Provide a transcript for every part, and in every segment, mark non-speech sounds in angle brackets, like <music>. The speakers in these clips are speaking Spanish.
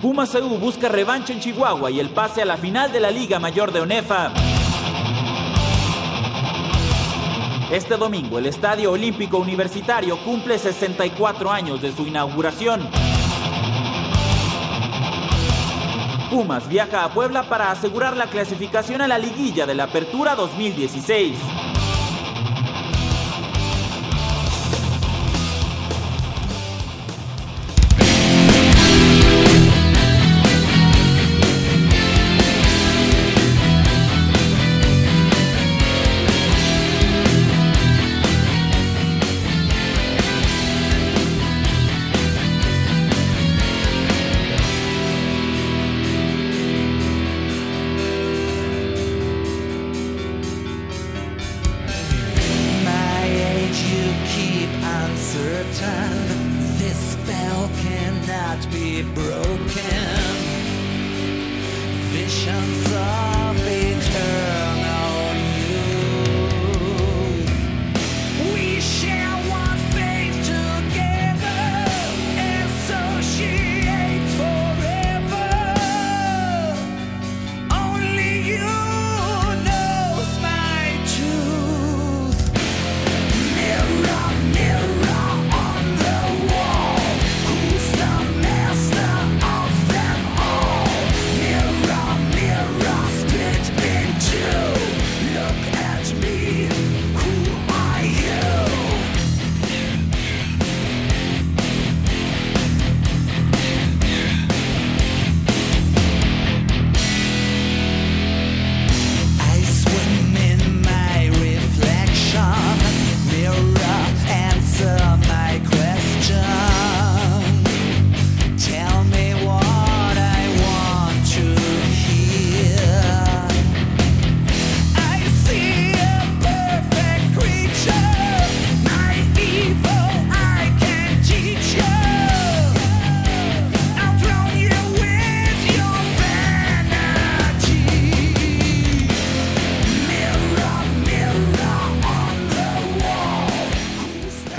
Pumas EU busca revancha en Chihuahua y el pase a la final de la Liga Mayor de ONEFA. Este domingo el Estadio Olímpico Universitario cumple 64 años de su inauguración. Pumas viaja a Puebla para asegurar la clasificación a la liguilla de la Apertura 2016.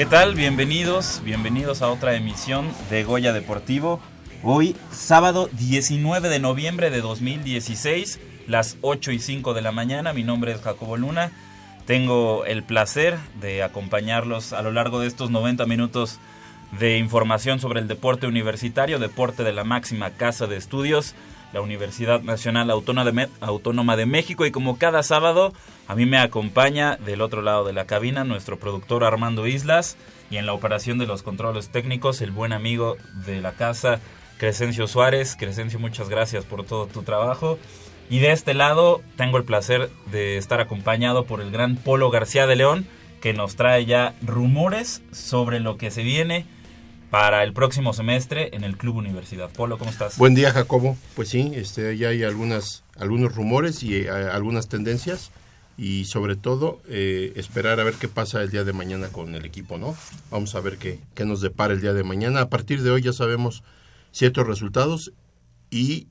¿Qué tal? Bienvenidos, bienvenidos a otra emisión de Goya Deportivo. Hoy, sábado 19 de noviembre de 2016, las 8 y 5 de la mañana. Mi nombre es Jacobo Luna. Tengo el placer de acompañarlos a lo largo de estos 90 minutos de información sobre el deporte universitario, deporte de la máxima casa de estudios, la Universidad Nacional Autónoma de, México. Y como cada sábado, a mí me acompaña del otro lado de la cabina nuestro productor Armando Islas y en la operación de los controles técnicos, el buen amigo de la casa, Crescencio Suárez. Crescencio, muchas gracias por todo tu trabajo. Y de este lado tengo el placer de estar acompañado por el gran Polo García de León, que nos trae ya rumores sobre lo que se viene para el próximo semestre en el Club Universidad. Polo, ¿cómo estás? Buen día, Jacobo. Pues sí, este, ya hay algunas, algunos rumores y eh, algunas tendencias y sobre todo eh, esperar a ver qué pasa el día de mañana con el equipo, ¿no? Vamos a ver qué, qué nos depara el día de mañana. A partir de hoy ya sabemos ciertos resultados y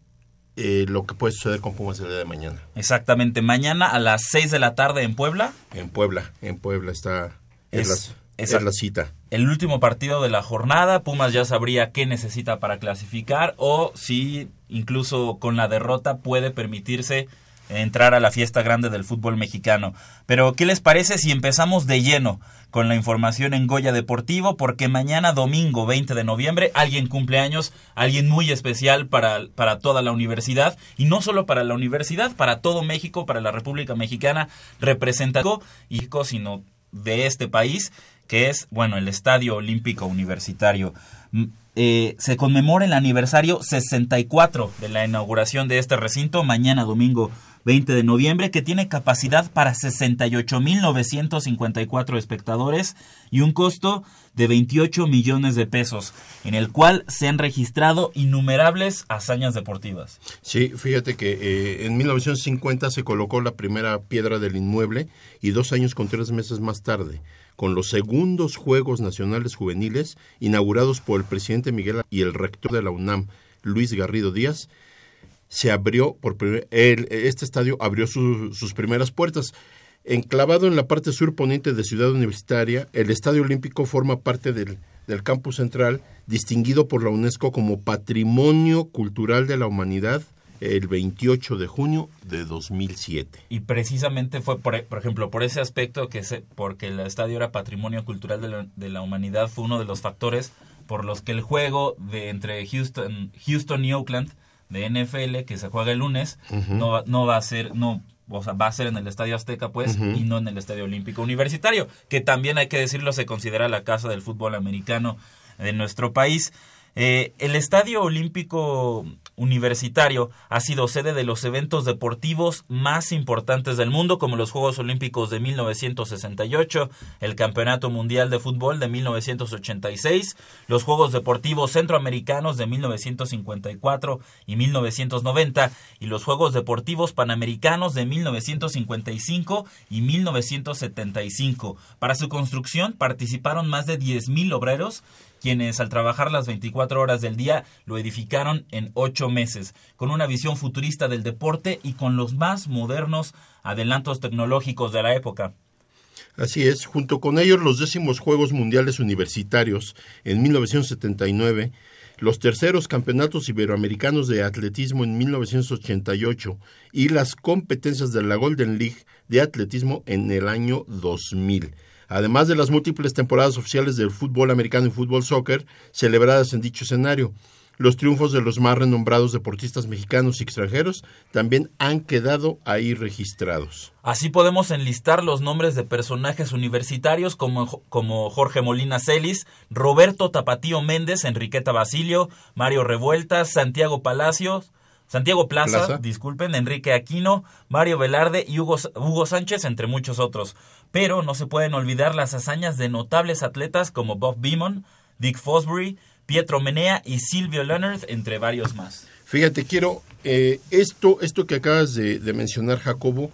eh, lo que puede suceder con Pumas el día de mañana. Exactamente, mañana a las 6 de la tarde en Puebla, En Puebla, en Puebla está es, Es- la, es- es la cita. el último partido de la jornada. Pumas ya sabría qué necesita para clasificar o si incluso con la derrota puede permitirse entrar a la fiesta grande del fútbol mexicano. Pero, ¿qué les parece si empezamos de lleno con la información en Goya Deportivo? Porque mañana domingo 20 de noviembre alguien cumple años, alguien muy especial para, para toda la universidad y no solo para la universidad, para todo México, para la República Mexicana, representativo y sino de este país, que es, bueno, el Estadio Olímpico Universitario. Mm, eh, se conmemora el aniversario 64 de la inauguración de este recinto, mañana domingo 20 de noviembre, que tiene capacidad para 68.954 espectadores y un costo de 28 millones de pesos, en el cual se han registrado innumerables hazañas deportivas. Sí, fíjate que eh, en 1950 se colocó la primera piedra del inmueble y dos años con tres meses más tarde, con los segundos Juegos Nacionales Juveniles inaugurados por el presidente Miguel y el rector de la UNAM, Luis Garrido Díaz, se abrió por el- este estadio abrió su- sus primeras puertas. Enclavado en la parte sur poniente de Ciudad Universitaria, el Estadio Olímpico forma parte del, del campus central, distinguido por la UNESCO como Patrimonio Cultural de la Humanidad el 28 de junio de 2007. Y precisamente fue, por, por ejemplo, por ese aspecto, que se, porque el estadio era patrimonio cultural de la, de la humanidad, fue uno de los factores por los que el juego de entre Houston, Houston y Oakland de NFL, que se juega el lunes, no, va, no va a ser, no, o sea, va a ser en el Estadio Azteca, pues, y no en el Estadio Olímpico Universitario, que también hay que decirlo, se considera la casa del fútbol americano de nuestro país. Eh, el Estadio Olímpico Universitario ha sido sede de los eventos deportivos más importantes del mundo, como los Juegos Olímpicos de 1968, el Campeonato Mundial de Fútbol de 1986, los Juegos Deportivos Centroamericanos de 1954 y 1990 y los Juegos Deportivos Panamericanos de 1955 y 1975. Para su construcción participaron más de 10.000 obreros quienes al trabajar las 24 horas del día lo edificaron en ocho meses, con una visión futurista del deporte y con los más modernos adelantos tecnológicos de la época. Así es, junto con ellos los décimos Juegos Mundiales Universitarios en 1979, los terceros Campeonatos Iberoamericanos de Atletismo en 1988 y las competencias de la Golden League de Atletismo en el año 2000 además de las múltiples temporadas oficiales del fútbol americano y fútbol soccer celebradas en dicho escenario. Los triunfos de los más renombrados deportistas mexicanos y extranjeros también han quedado ahí registrados. Así podemos enlistar los nombres de personajes universitarios como, como Jorge Molina Celis, Roberto Tapatío Méndez, Enriqueta Basilio, Mario Revueltas, Santiago Palacios, Santiago Plaza, Plaza. disculpen, Enrique Aquino, Mario Velarde y Hugo, Hugo Sánchez, entre muchos otros. Pero no se pueden olvidar las hazañas de notables atletas como Bob Beamon, Dick Fosbury, Pietro Menea y Silvio Leonard, entre varios más. Fíjate, quiero, eh, esto, esto que acabas de, mencionar, Jacobo,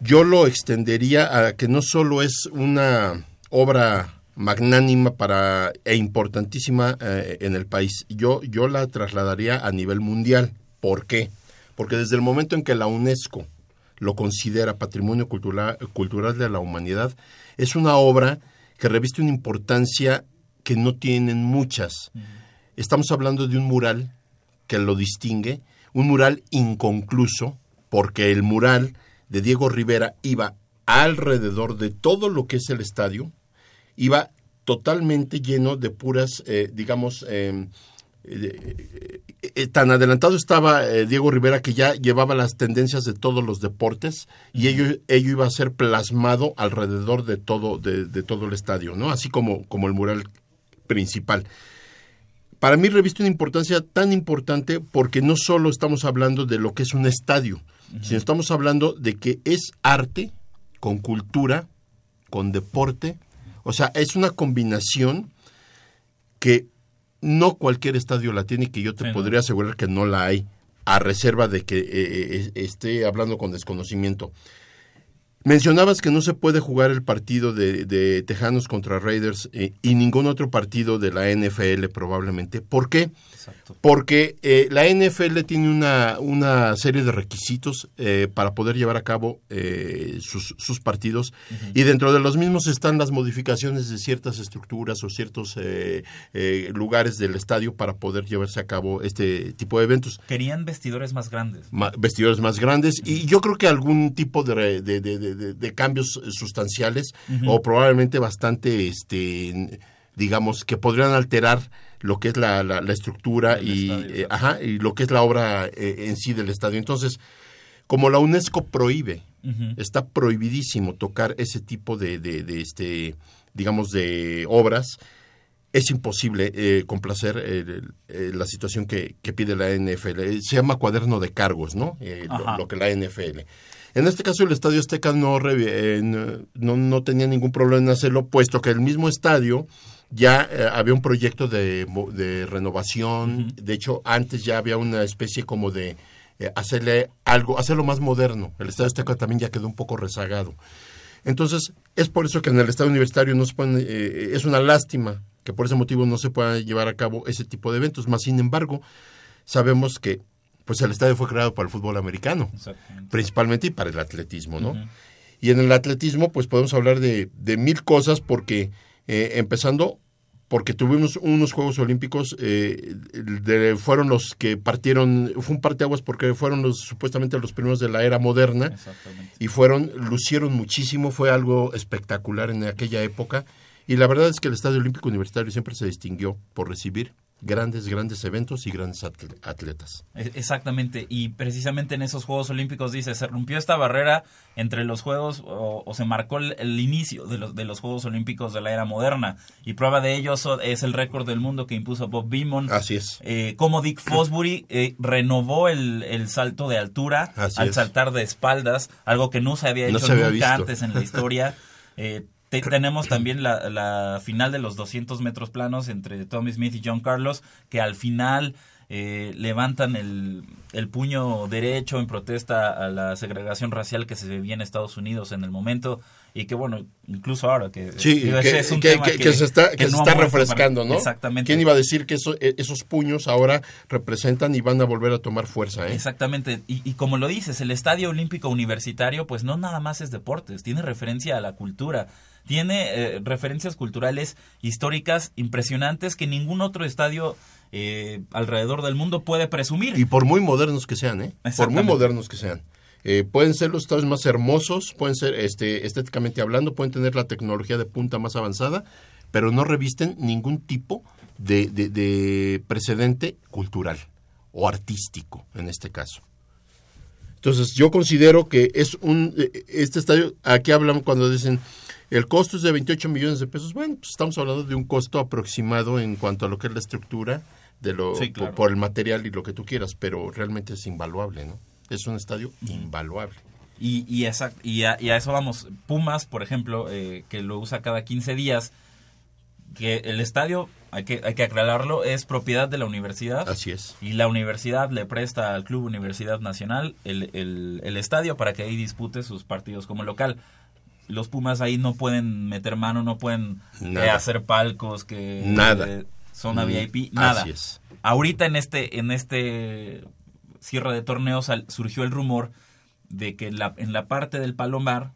yo lo extendería a que no solo es una obra magnánima para e importantísima eh, en el país. Yo, yo la trasladaría a nivel mundial. ¿Por qué? Porque desde el momento en que la UNESCO lo considera patrimonio cultural, cultural de la humanidad, es una obra que reviste una importancia que no tienen muchas. Estamos hablando de un mural que lo distingue, un mural inconcluso, porque el mural de Diego Rivera iba alrededor de todo lo que es el estadio, iba totalmente lleno de puras, eh, digamos, eh, eh, eh, tan adelantado estaba eh, Diego Rivera que ya llevaba las tendencias de todos los deportes y ello, ello iba a ser plasmado alrededor de todo, de, de todo el estadio, ¿no? Así como, como el mural principal. Para mí reviste una importancia tan importante porque no solo estamos hablando de lo que es un estadio, sino estamos hablando de que es arte con cultura, con deporte, o sea, es una combinación que no cualquier estadio la tiene y que yo te Sí, no. podría asegurar que no la hay, a reserva de que eh, eh, esté hablando con desconocimiento. Mencionabas que no se puede jugar el partido de, de Tejanos contra Raiders eh, y ningún otro partido de la NFL probablemente. ¿Por qué? Exacto. Porque eh, la NFL tiene una, una serie de requisitos eh, para poder llevar a cabo eh, sus, sus partidos y dentro de los mismos están las modificaciones de ciertas estructuras o ciertos eh, lugares del estadio para poder llevarse a cabo este tipo de eventos. Querían vestidores más grandes. Ma- vestidores más grandes y yo creo que algún tipo de, de, de- de- cambios sustanciales o probablemente bastante este digamos que podrían alterar lo que es la, la- la estructura y, eh, ajá, y lo que es la obra eh, en sí del estadio entonces como la UNESCO prohíbe está prohibidísimo tocar ese tipo de, de- de, este digamos de obras es imposible eh, complacer eh, eh, la situación que, que pide la NFL. Se llama cuaderno de cargos, ¿no? Eh, lo que la NFL. En este caso, el Estadio Azteca no, eh, no, no- no tenía ningún problema en hacerlo, puesto que el mismo estadio ya eh, había un proyecto de, de renovación. De hecho, antes ya había una especie como de eh, hacerle algo, hacerlo más moderno. El Estadio Azteca también ya quedó un poco rezagado. Entonces, es por eso que en el Estado Universitario no se pueden, eh, es una lástima que por ese motivo no se pueda llevar a cabo ese tipo de eventos. Más sin embargo, sabemos que pues el estadio fue creado para el fútbol americano, principalmente y para el atletismo, ¿no? Y en el atletismo, pues podemos hablar de, de mil cosas porque, eh, empezando, porque tuvimos unos Juegos Olímpicos, eh, de- fueron los que partieron, fue un parteaguas porque fueron los supuestamente los primeros de la era moderna y fueron, lucieron muchísimo, fue algo espectacular en aquella época. Y la verdad es que el Estadio Olímpico Universitario siempre se distinguió por recibir grandes, grandes eventos y grandes atle- atletas. E- Exactamente, y precisamente en esos Juegos Olímpicos dice, se rompió esta barrera entre los Juegos o, o se marcó el, el inicio de los, de los Juegos Olímpicos de la era moderna. Y prueba de ello es el récord del mundo que impuso Bob Beamon. Así es. Eh, como Dick Fosbury eh, renovó el, el salto de altura Así al es. saltar de espaldas, algo que no se había No hecho se había nunca visto. antes en la historia. <laughs> Eh, te- tenemos también la, la final de los 200 metros planos entre Tommy Smith y John Carlos, que al final eh, levantan el, el puño derecho en protesta a la segregación racial que se vivía en Estados Unidos en el momento y que bueno, incluso ahora que Sí, digo, que, ese es un que- tema que- que se está, que se no está refrescando, ¿no? Exactamente. ¿Quién iba a decir que eso- eh, esos puños ahora representan y van a volver a tomar fuerza? ¿eh? Exactamente, y, y como lo dices, el Estadio Olímpico Universitario, pues no nada más es deportes, tiene referencia a la cultura, tiene eh, referencias culturales históricas impresionantes que ningún otro estadio eh, alrededor del mundo puede presumir. Y por muy modernos que sean, ¿eh? Por muy modernos que sean. Eh, pueden ser los estadios más hermosos, pueden ser este, estéticamente hablando, pueden tener la tecnología de punta más avanzada, pero no revisten ningún tipo de, de- de precedente cultural o artístico en este caso. Entonces, yo considero que es un, eh, este estadio, aquí hablan cuando dicen, el costo es de 28 millones de pesos, bueno, pues estamos hablando de un costo aproximado en cuanto a lo que es la estructura, de lo, Sí, por, claro. por el material y lo que tú quieras, pero realmente es invaluable, ¿no? Es un estadio invaluable. Y, y, exact- y, a, y a eso vamos. Pumas, por ejemplo, eh, que lo usa cada 15 días, que el estadio, hay que, hay que aclararlo, es propiedad de la universidad. Así es. Y la universidad le presta al Club Universidad Nacional el, el- el estadio para que ahí dispute sus partidos como local. Los Pumas ahí no pueden meter mano, no pueden eh, hacer palcos que Nada. eh, zona Mm, VIP, nada. Así es. Ahorita en este en este cierre de torneo sal- surgió el rumor de que la, en la parte del Palomar,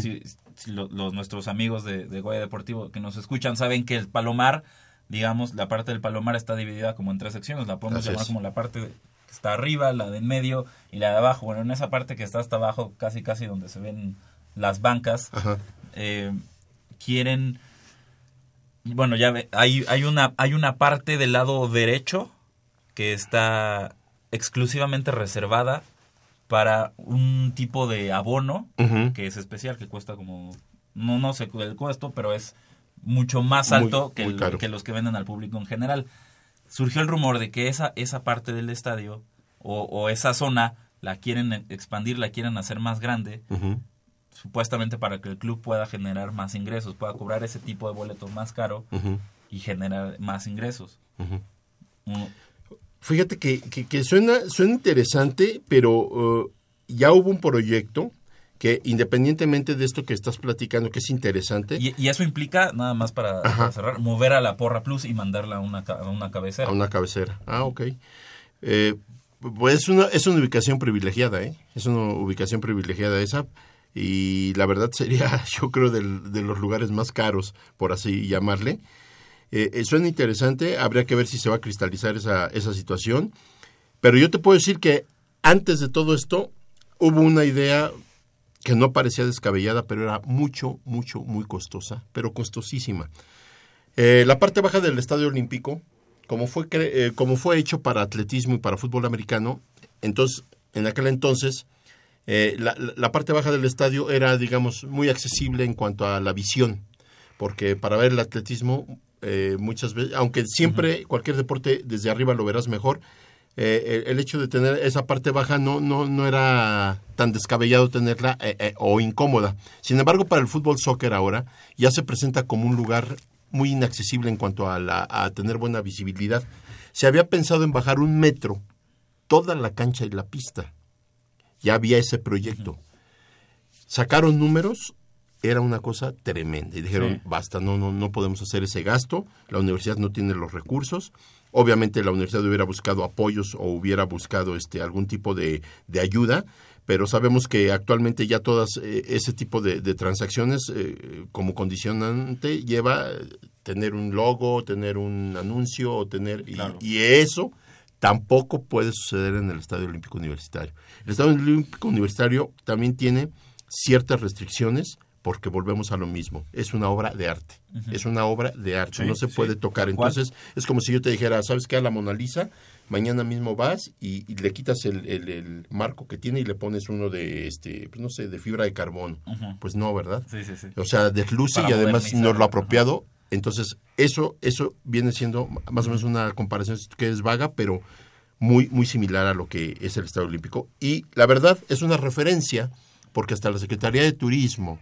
si- si lo- los nuestros amigos de, de Goya Deportivo que nos escuchan saben que el Palomar, digamos, la parte del Palomar está dividida como en tres secciones, la podemos Así llamar es. como la parte que está arriba, la de en medio y la de abajo. Bueno, en esa parte que está hasta abajo, casi casi donde se ven las bancas, eh, quieren bueno ya ve, hay, hay una hay una parte del lado derecho que está exclusivamente reservada para un tipo de abono que es especial que cuesta como no no sé el costo pero es mucho más Muy- alto que, muy el- que los que venden al público en general. Surgió el rumor de que esa esa parte del estadio o, o esa zona la quieren expandir la quieren hacer más grande. Supuestamente para que el club pueda generar más ingresos, pueda cobrar ese tipo de boleto más caro y generar más ingresos. Mm, Fíjate que, que- que suena, suena interesante, pero eh, ya hubo un proyecto que independientemente de esto que estás platicando, que es interesante, Y, y eso implica, nada más para, cerrar, mover a la Porra Plus y mandarla a una, a una cabecera. a una cabecera. Ah, ok. Eh, pues es una, es una ubicación privilegiada, ¿eh? Es una ubicación privilegiada esa. Y la verdad sería, <laughs> yo creo, de los lugares más caros, por así llamarle. Eh, eh, suena interesante, habría que ver si se va a cristalizar esa, esa situación. Pero yo te puedo decir que antes de todo esto hubo una idea que no parecía descabellada, pero era mucho, mucho, muy costosa, pero costosísima. Eh, la parte baja del Estadio Olímpico, como fue, eh, como fue hecho para atletismo y para fútbol americano, entonces, en aquel entonces, eh, la, parte baja del estadio era, digamos, muy accesible en cuanto a la visión, porque para ver el atletismo eh, muchas veces, aunque siempre cualquier deporte desde arriba lo verás mejor, eh, el, el hecho de tener esa parte baja no, no, no era tan descabellado tenerla eh, eh, o incómoda. Sin embargo, para el fútbol soccer ahora ya se presenta como un lugar muy inaccesible en cuanto a, la, a tener buena visibilidad. Se había pensado en bajar un metro toda la cancha y la pista. Ya había ese proyecto. Sacaron números, era una cosa tremenda. Y dijeron, Sí. basta, no, no, no podemos hacer ese gasto, la universidad no tiene los recursos. Obviamente la universidad hubiera buscado apoyos o hubiera buscado este algún tipo de, de ayuda, pero sabemos que actualmente ya todas eh, ese tipo de, de transacciones eh, como condicionante lleva eh, tener un logo, tener un anuncio o tener y eso tampoco puede suceder en el Estadio Olímpico Universitario. El Estadio Olímpico Universitario también tiene ciertas restricciones porque volvemos a lo mismo. Es una obra de arte. Es una obra de arte. Sí, no se sí, puede tocar. Entonces, es como si yo te dijera, ¿sabes qué? A la Mona Lisa, mañana mismo vas y, y le quitas el, el- el marco que tiene y le pones uno de, este, pues no sé, de fibra de carbono. Pues no, ¿verdad? Sí, sí, sí. O sea, desluce Para y además modernizar. no es lo apropiado. Entonces, eso, eso viene siendo más o menos una comparación que es vaga, pero muy, muy similar a lo que es el Estado Olímpico. Y la verdad es una referencia, porque hasta la Secretaría de Turismo,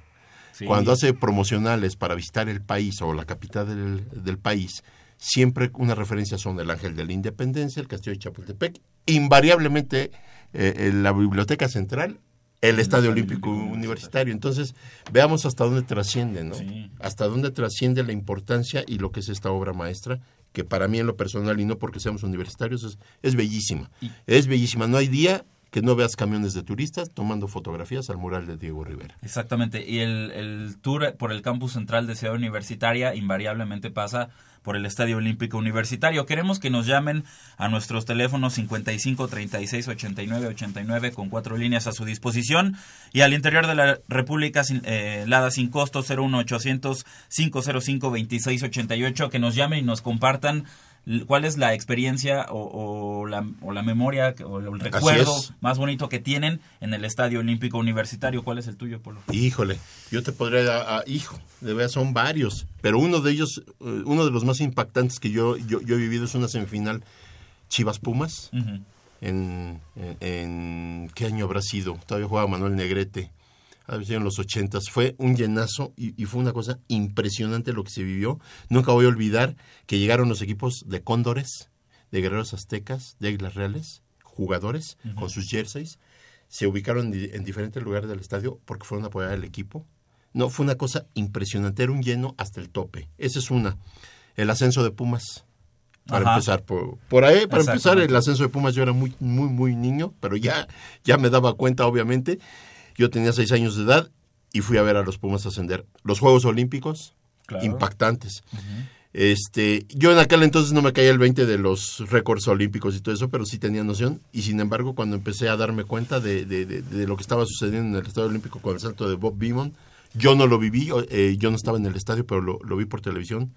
Sí. cuando hace promocionales para visitar el país o la capital del, del país, siempre una referencia son el Ángel de la Independencia, el Castillo de Chapultepec, invariablemente eh, en la Biblioteca Central, el Estadio Olímpico Universitario. Entonces, veamos hasta dónde trasciende, ¿no? Sí. Hasta dónde trasciende la importancia y lo que es esta obra maestra, que para mí en lo personal y no porque seamos universitarios es, es bellísima. Es bellísima. No hay día que no veas camiones de turistas tomando fotografías al mural de Diego Rivera. Exactamente. Y el, el tour por el campus central de Ciudad Universitaria invariablemente pasa por el Estadio Olímpico Universitario. Queremos que nos llamen a nuestros teléfonos 55 36 89 89 con cuatro líneas a su disposición y al interior de la República eh, Lada sin costo 01800 505 26 88 que nos llamen y nos compartan cuál es la experiencia o, o la, o la memoria o el recuerdo más bonito que tienen en el Estadio Olímpico Universitario. ¿Cuál es el tuyo, Polo? Híjole, yo te podría, ah, hijo, de verdad son varios, pero uno de ellos, eh, uno de los más impactantes que yo, yo, yo he vivido es una semifinal Chivas Pumas. En, en- ¿qué año habrá sido? Todavía jugaba Manuel Negrete. En los ochentas. Fue un llenazo y, y fue una cosa impresionante lo que se vivió. Nunca voy a olvidar que llegaron los equipos de Cóndores, de Guerreros Aztecas, de Águilas Reales, jugadores con sus jerseys. Se ubicaron en, di- en diferentes lugares del estadio porque fueron a apoyar al equipo. No, fue una cosa impresionante. Era un lleno hasta el tope. Esa es una. El ascenso de Pumas. Para Ajá. empezar, por, por ahí, para empezar, el ascenso de Pumas yo era muy, muy, muy niño, pero ya, ya me daba cuenta, obviamente. Yo tenía seis años de edad y fui a ver a los Pumas ascender. Los Juegos Olímpicos, Claro. impactantes. Este, yo en aquel entonces no me caía el 20 de los récords olímpicos y todo eso, pero sí tenía noción. Y sin embargo, cuando empecé a darme cuenta de, de- de- de lo que estaba sucediendo en el Estadio Olímpico con el salto de Bob Beamon, yo no lo viví, eh, yo no estaba en el estadio, pero lo, lo vi por televisión.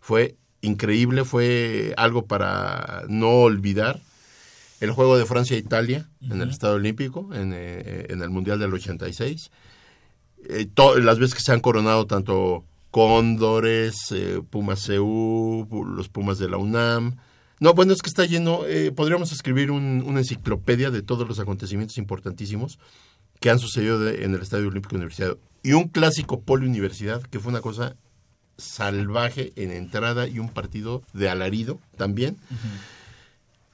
Fue increíble, fue algo para no olvidar. El juego de Francia-Italia en el Estadio Olímpico, en, eh, en el Mundial del 86 eh, to- las veces que se han coronado tanto Cóndores, eh, Pumas CU, los Pumas de la UNAM. No, bueno, es que está lleno, eh, podríamos escribir un- una enciclopedia de todos los acontecimientos importantísimos que han sucedido de- en el Estadio Olímpico Universitario. Y un clásico Poli-Universidad, que fue una cosa salvaje en entrada y un partido de alarido también.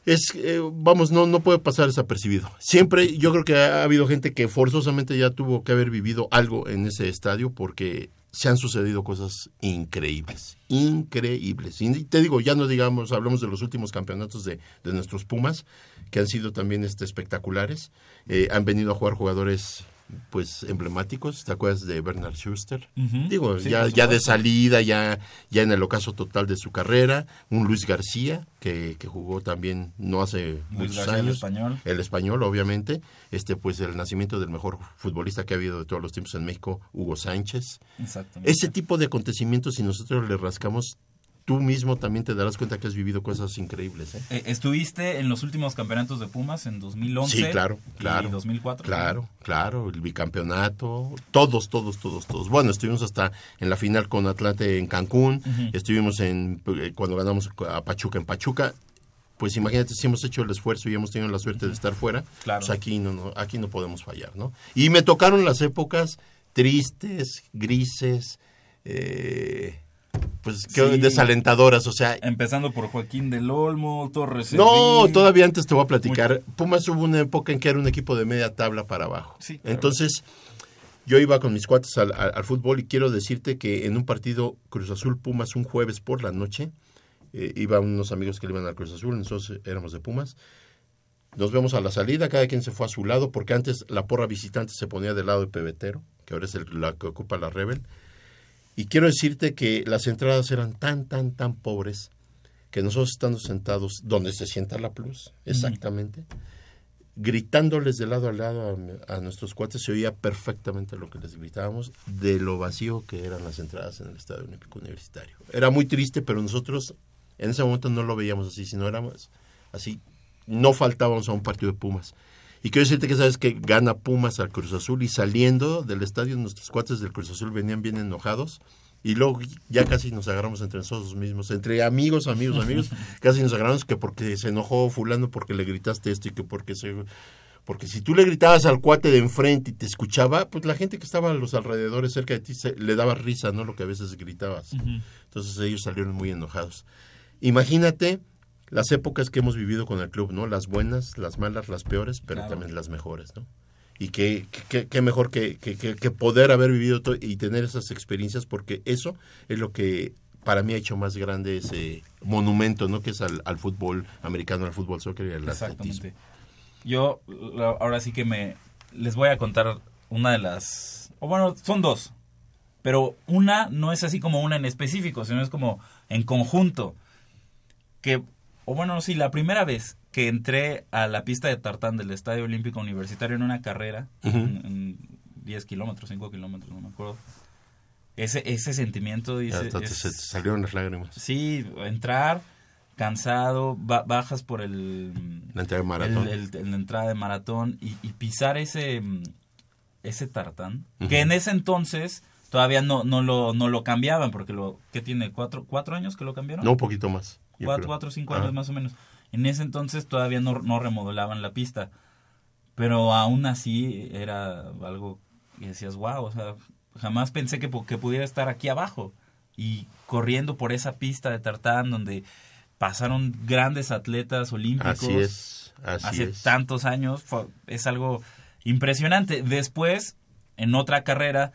Es, eh, vamos, no, no puede pasar desapercibido. Siempre, yo creo que ha habido gente que forzosamente ya tuvo que haber vivido algo en ese estadio porque se han sucedido cosas increíbles, increíbles. Y te digo, ya no digamos, hablamos de los últimos campeonatos de, de nuestros Pumas, que han sido también este, espectaculares. Eh, han venido a jugar jugadores pues emblemáticos, ¿te acuerdas de Bernard Schuster? Digo, Sí, ya, ya de salida, ya, ya en el ocaso total de su carrera, un Luis García, que, que jugó también no hace muchos García, el años. español. El español, obviamente. Este, pues el nacimiento del mejor futbolista que ha habido de todos los tiempos en México, Hugo Sánchez. Exactamente. Ese tipo de acontecimientos, si nosotros le rascamos, tú mismo también te darás cuenta que has vivido cosas increíbles. ¿eh? Eh, ¿Estuviste en los últimos campeonatos de Pumas en 2011? Sí, claro, claro. ¿Y 2004? Claro, claro, el bicampeonato, todos, todos, todos, todos. Bueno, estuvimos hasta en la final con Atlante en Cancún, estuvimos en eh, cuando ganamos a Pachuca en Pachuca. Pues imagínate si hemos hecho el esfuerzo y hemos tenido la suerte de estar fuera, Claro. pues aquí no, no, aquí no podemos fallar, ¿no? Y me tocaron las épocas tristes, grises, eh, pues Sí. desalentadoras, o sea, Empezando por Joaquín del Olmo, Torres no, todavía antes te voy a platicar. Pumas hubo una época en que era un equipo de media tabla para abajo. Sí, claro. Entonces, yo iba con mis cuates al, al- al fútbol y quiero decirte que en un partido Cruz Azul Pumas un jueves por la noche, eh, iban unos amigos que le iban al Cruz Azul, nosotros éramos de Pumas. Nos vemos a la salida, cada quien se fue a su lado, porque antes la porra visitante se ponía del lado de Pebetero, que ahora es el- la que ocupa la Rebel. Y quiero decirte que las entradas eran tan, tan, tan pobres que nosotros estando sentados donde se sienta la plus, exactamente, gritándoles de lado a lado a, a nuestros cuates, se oía perfectamente lo que les gritábamos de lo vacío que eran las entradas en el Estadio Olímpico Universitario. Era muy triste, pero nosotros en ese momento no lo veíamos así, sino éramos así, no faltábamos a un partido de Pumas. Y quiero decirte que sabes que gana Pumas al Cruz Azul y saliendo del estadio nuestros cuates del Cruz Azul venían bien enojados y luego ya casi nos agarramos entre nosotros mismos, entre amigos, amigos, amigos, <laughs> casi nos agarramos que porque se enojó fulano porque le gritaste esto y que porque se porque si tú le gritabas al cuate de enfrente y te escuchaba, pues la gente que estaba a los alrededores cerca de ti se- le daba risa, ¿no? Lo que a veces gritabas. Entonces ellos salieron muy enojados. Imagínate las épocas que hemos vivido con el club, ¿no? Las buenas, las malas, las peores, pero Claro. también las mejores, ¿no? Y qué, qué, qué mejor que, que, poder haber vivido y tener esas experiencias, porque eso es lo que para mí ha hecho más grande ese monumento, ¿no? Que es al, al fútbol americano, al fútbol soccer y al atletismo. Exactamente. Yo ahora sí que me les voy a contar una de las o bueno, son dos. Pero una no es así como una en específico, sino es como en conjunto. Que o bueno, sí, la primera vez que entré a la pista de tartán del Estadio Olímpico Universitario en una carrera, Ujú. en, en 10 kilómetros, 5 kilómetros, no me acuerdo. Ese, ese sentimiento dice, te- es- te salieron las lágrimas. Sí, entrar cansado, ba- bajas por el La entrega de maratón. el- el- la entrada de maratón y, y pisar ese ese tartán que en ese entonces todavía no no lo no lo cambiaban porque lo que tiene cuatro cuatro años que lo cambiaron No, un poquito más. Cuatro, cuatro cinco años más o menos. En ese entonces todavía no, no remodelaban la pista pero aún así era algo que decías wow o sea jamás pensé que, que pudiera estar aquí abajo. Y corriendo por esa pista de tartán donde pasaron grandes atletas olímpicos Así es, así hace es. tantos años fue- es algo impresionante. Después en otra carrera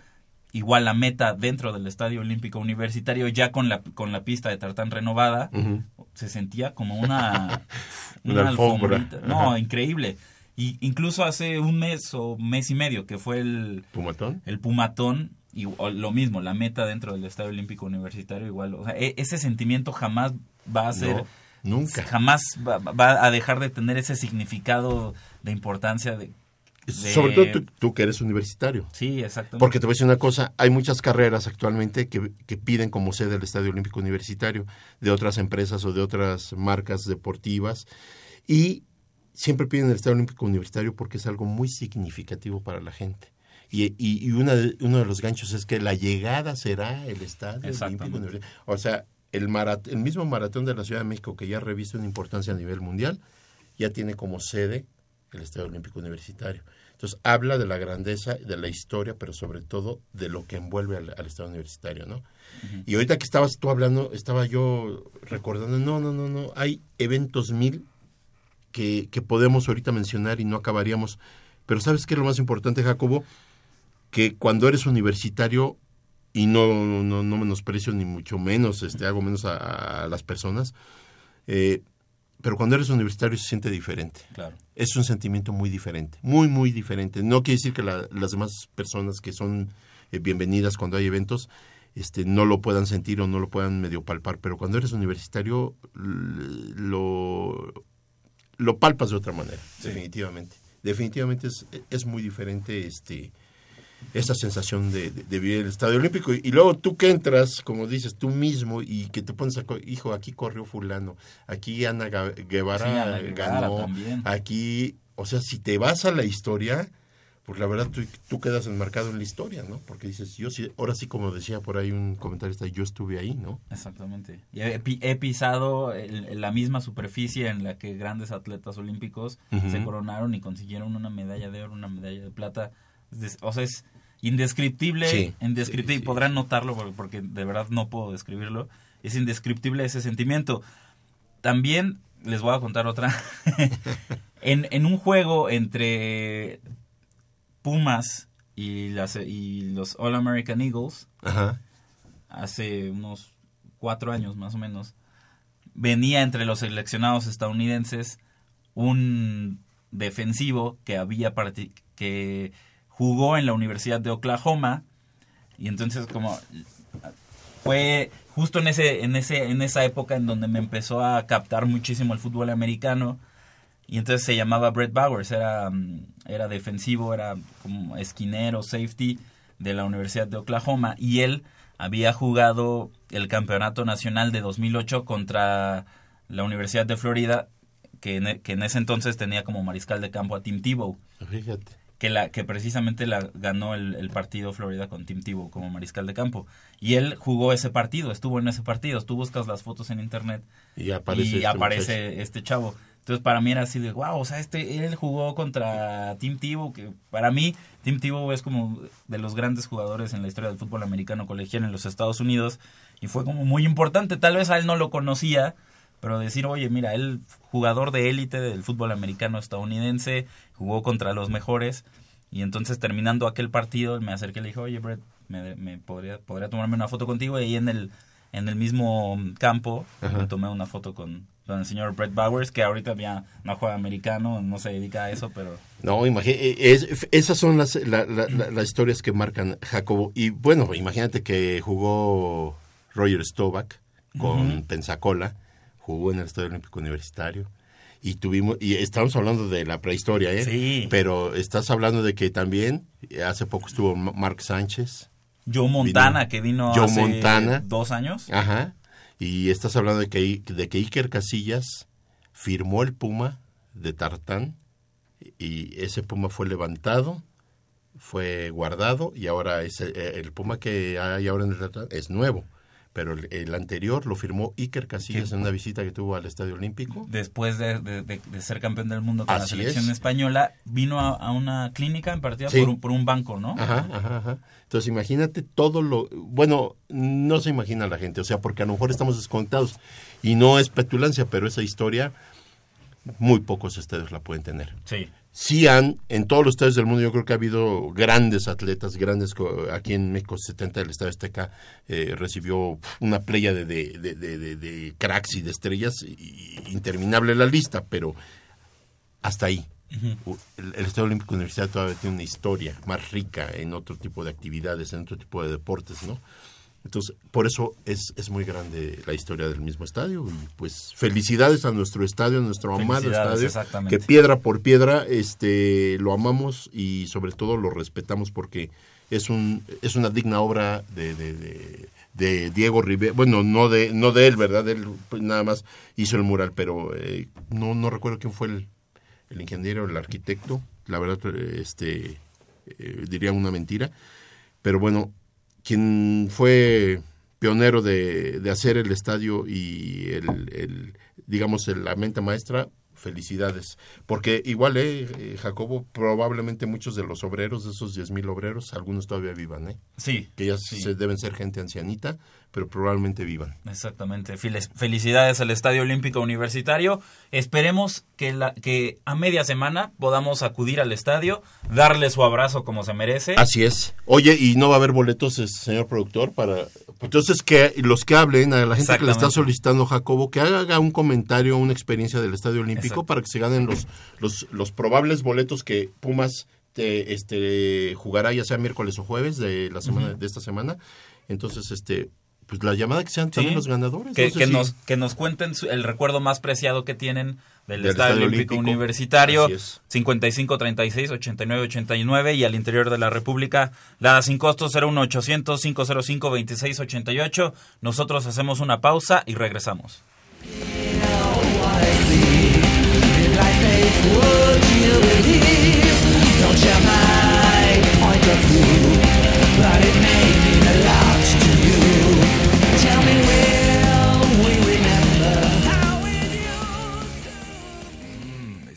igual la meta dentro del Estadio Olímpico Universitario ya con la con la pista de tartán renovada se sentía como <laughs> una Una alfombra. alfombrita. no Ajá. increíble y incluso hace un mes o mes y medio que fue el ¿Pumatón? el Pumatón, y, o lo mismo, la meta dentro del Estadio Olímpico Universitario, igual. O sea, e- ese sentimiento jamás va a ser. No, nunca. Jamás va, va a dejar de tener ese significado de importancia de. Sobre todo tú, tú que eres universitario. Sí, exactamente. Porque te voy a decir una cosa, hay muchas carreras actualmente que, que piden como sede el Estadio Olímpico Universitario de otras empresas o de otras marcas deportivas y siempre piden el Estadio Olímpico Universitario porque es algo muy significativo para la gente. Y, y, y una de- uno de los ganchos es que la llegada será el Estadio. Olímpico Universitario. O sea, el, marat- el mismo maratón de la Ciudad de México que ya reviste una importancia a nivel mundial, ya tiene como sede el Estadio Olímpico Universitario. Entonces habla de la grandeza, de la historia, pero sobre todo de lo que envuelve al, al Estado Universitario, ¿no? Y ahorita que estabas tú hablando, estaba yo recordando, no, no, no, no, hay eventos mil que, que podemos ahorita mencionar y no acabaríamos. Pero ¿sabes qué es lo más importante, Jacobo? Que cuando eres universitario, y no, no, no menosprecio ni mucho menos, este, hago menos a, a las personas, eh, pero cuando eres universitario se siente diferente Claro. es un sentimiento muy diferente, muy, muy diferente. No quiere decir que la- las demás personas que son eh, bienvenidas cuando hay eventos este, no lo puedan sentir o no lo puedan medio palpar, pero cuando eres universitario lo, lo palpas de otra manera, Sí. definitivamente. Definitivamente es, es muy diferente este esa sensación de, de- de vivir el Estadio Olímpico. Y, y luego tú que entras, como dices, tú mismo y que te pones a... Hijo, aquí corrió fulano, aquí Ana Guevara, Sí, Ana Guevara ganó, también. aquí... O sea, si te vas a la historia, pues la verdad tú, tú quedas enmarcado en la historia, ¿no? Porque dices, yo sí, ahora sí, como decía por ahí un comentarista, yo estuve ahí, ¿no? Exactamente. Y he, he pisado el- la misma superficie en la que grandes atletas olímpicos se coronaron y consiguieron una medalla de oro, una medalla de plata. O sea, es indescriptible, Sí, indescriptible, sí, podrán notarlo porque, de verdad no puedo describirlo. Es indescriptible ese sentimiento. También les voy a contar otra. <laughs> en, en un juego entre Pumas y, las, y los All American Eagles, Ajá. hace unos cuatro años más o menos, venía entre los seleccionados estadounidenses un defensivo que había que jugó en la Universidad de Oklahoma y entonces como fue justo en ese en ese en esa época en donde me empezó a captar muchísimo el fútbol americano y entonces se llamaba Brett Bowers era era defensivo era como esquinero safety de la Universidad de Oklahoma y él había jugado el campeonato nacional de 2008 contra la Universidad de Florida que en, e- que en ese entonces tenía como mariscal de campo a Tim Tebow Fíjate. Que la que precisamente la ganó el, el partido Florida con Tim Tebow como mariscal de campo. Y él jugó ese partido estuvo en ese partido. Tú buscas las fotos en internet Y aparece, y este aparece este chavo. Entonces para mí era así de wow o sea este él jugó contra Tim Tebow que para mí Tim Tebow es como de los grandes jugadores en la historia del fútbol americano colegial en los Estados Unidos. Y fue como muy importante. Tal vez a él no lo conocía pero decir, oye, mira, él jugador de élite del fútbol americano estadounidense, jugó contra los mejores, y entonces terminando aquel partido me acerqué y le dije, oye, Brett, me, me podría, podría tomarme una foto contigo, y ahí en el, en el mismo campo Ajá. me tomé una foto con, con el señor Brett Bowers, que ahorita ya no juega americano, no se dedica a eso, pero No, imagínate, esas son las, la- la- la- las historias que marcan Jacobo. Y bueno, imagínate que jugó Roger Staubach con Pensacola, jugó en el Estadio Olímpico Universitario. Y tuvimos, y estamos hablando de la prehistoria, ¿eh? Sí. Pero estás hablando de que también eh, hace poco estuvo Ma- Mark Sánchez. Joe Montana, Vino que vino Joe hace Montana. dos años. Ajá. Y estás hablando de que, de que Iker Casillas firmó el Puma de Tartán y ese Puma fue levantado, fue guardado y ahora es el, el Puma que hay ahora en el Tartán es nuevo. Pero el, el anterior lo firmó Iker Casillas ¿Qué? en una visita que tuvo al Estadio Olímpico. después de, de- de- de ser campeón del mundo con la selección es. española, vino a, a una clínica impartida Sí. por, un, por un banco, ¿no? Ajá, ajá, ajá. Entonces imagínate todo lo... Bueno, no se imagina la gente, o sea, porque a lo mejor estamos desconectados y no es petulancia, pero esa historia muy pocos estadios la pueden tener. Sí. Sí han, en todos los estadios del mundo, yo creo que ha habido grandes atletas, grandes, aquí en México 70 el Estadio Azteca eh, recibió una playa de, de, de, de- cracks y de estrellas, y- interminable la lista, pero hasta ahí. U- El, el Estadio Olímpico Universitario todavía tiene una historia más rica en otro tipo de actividades, en otro tipo de deportes, ¿no? Entonces, por eso es, es muy grande la historia del mismo estadio. Y pues felicidades a nuestro estadio, a nuestro amado estadio. Que piedra por piedra este, lo amamos y sobre todo lo respetamos porque es, un, es una digna obra de, de, de- de Diego Rivera. Bueno, no de, no de él, ¿verdad? Él pues, nada más hizo el mural, pero eh, no, no recuerdo quién fue el, el ingeniero, el arquitecto. La verdad, eh, este, eh, diría una mentira. Pero bueno, quien fue pionero de, de hacer el estadio y el, el, digamos el- la mente maestra felicidades porque igual eh, eh, Jacobo probablemente muchos de los obreros de esos 10.000 obreros algunos todavía vivan eh Sí. que ya sí. se deben ser gente ancianita pero probablemente vivan Exactamente. Felicidades al Estadio Olímpico Universitario. Esperemos que, la, que a media semana podamos acudir al estadio, darle su abrazo como se merece. así es oye y no va a haber boletos eh, señor productor para entonces que los que hablen a la gente que le está solicitando Jacobo que haga un comentario una experiencia del Estadio Olímpico para que se ganen los los, los probables boletos que Pumas te, este jugará ya sea miércoles o jueves de la semana de esta semana entonces este pues la llamada que sean también Sí. los ganadores. Que, No sé que si- nos, que nos cuenten su- el recuerdo más preciado que tienen del, Del Estadio Estadio Olímpico, Olímpico. Universitario Así es. 55 36 89 89 y al interior de la República la sin costo 01 800 505 26 88 nosotros hacemos una pausa y regresamos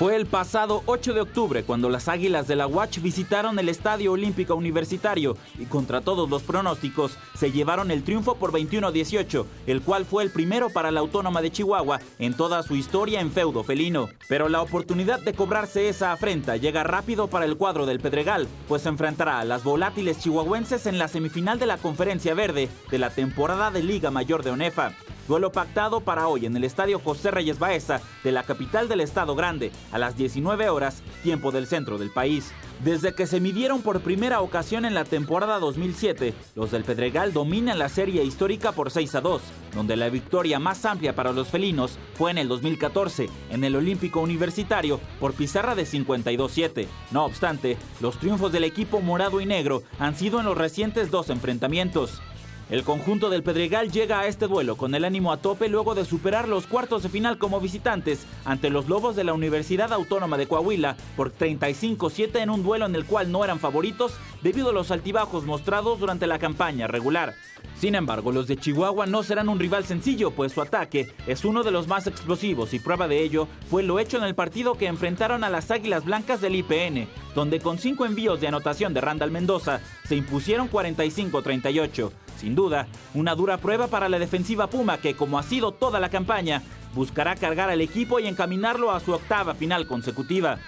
Fue el pasado 8 de octubre cuando las Águilas de la Watch visitaron el Estadio Olímpico Universitario y contra todos los pronósticos se llevaron el triunfo por 21 a 18, el cual fue el primero para la Autónoma de Chihuahua en toda su historia en feudo felino. Pero la oportunidad de cobrarse esa afrenta llega rápido para el cuadro del Pedregal, pues se enfrentará a las volátiles chihuahuenses en la semifinal de la Conferencia Verde de la temporada de Liga Mayor de ONEFA. Duelo pactado para hoy en el Estadio José Reyes Baeza de la capital del Estado Grande a las 19 horas, tiempo del centro del país. Desde que se midieron por primera ocasión en la temporada 2007, los del Pedregal dominan la serie histórica por 6 a 2, donde la victoria más amplia para los felinos fue en el 2014, en el Olímpico Universitario, por pizarra de 52-7. No obstante, los triunfos del equipo morado y negro han sido en los recientes dos enfrentamientos. El conjunto del Pedregal llega a este duelo con el ánimo a tope luego de superar los cuartos de final como visitantes ante los Lobos de la Universidad Autónoma de Coahuila por 35-7 en un duelo en el cual no eran favoritos debido a los altibajos mostrados durante la campaña regular. Sin embargo, los de Chihuahua no serán un rival sencillo, pues su ataque es uno de los más explosivos y prueba de ello fue lo hecho en el partido que enfrentaron a las Águilas Blancas del IPN, donde con cinco envíos de anotación de Randall Mendoza se impusieron 45-38. Sin duda, una dura prueba para la defensiva Puma que, como ha sido toda la campaña, buscará cargar al equipo y encaminarlo a su octava final consecutiva.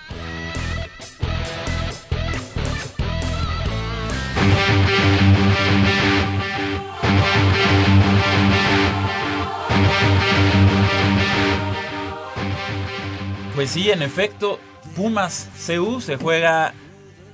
Pues sí, en efecto, Pumas CU se juega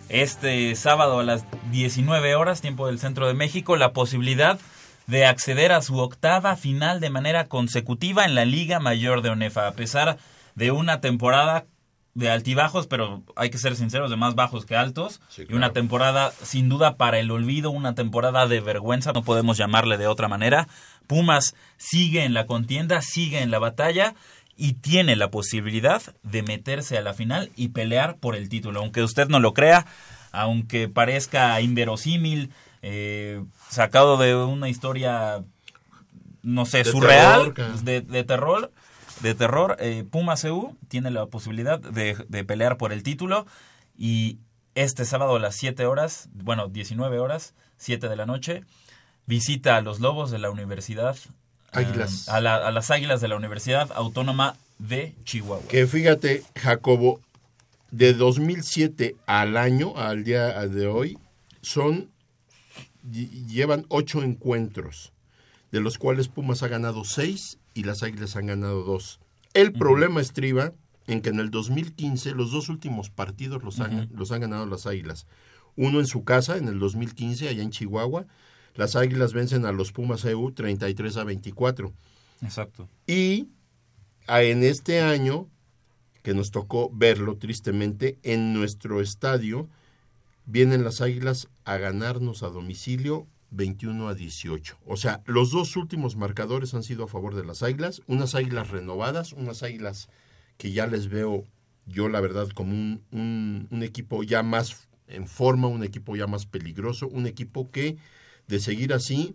este sábado a las 19 horas, tiempo del centro de México, la posibilidad de acceder a su octava final de manera consecutiva en la Liga Mayor de ONEFA, a pesar de una temporada de altibajos, pero hay que ser sinceros, de más bajos que altos, Sí, y una temporada sin duda para el olvido, una temporada de vergüenza, no podemos llamarle de otra manera. Pumas sigue en la contienda, sigue en la batalla y tiene la posibilidad de meterse a la final y pelear por el título. Aunque usted no lo crea, aunque parezca inverosímil, eh, sacado de una historia, no sé, De surreal, terror, de, de terror, de terror, eh, Puma CU tiene la posibilidad de, de pelear por el título y este sábado a las 7 horas, bueno, 19 horas, 7 de la noche, visita a los Lobos de la Universidad. Águilas. eh, a, la- a las Águilas de la Universidad Autónoma de Chihuahua. Que fíjate, Jacobo, de 2007 al año, al día de hoy, son ll- llevan ocho encuentros, de los cuales Pumas ha ganado seis y las Águilas han ganado dos. El problema estriba en que en el 2015 los dos últimos partidos los han, los han ganado las Águilas. Uno en su casa, en el 2015, allá en Chihuahua. Las Águilas vencen a los Pumas EU 33 a 24. Exacto. Y en este año, que nos tocó verlo tristemente, en nuestro estadio, vienen las Águilas a ganarnos a domicilio 21 a 18. O sea, los dos últimos marcadores han sido a favor de las Águilas, unas Águilas renovadas, unas Águilas que ya les veo yo la verdad como un, un- un equipo ya más en forma, un equipo ya más peligroso, un equipo que de seguir así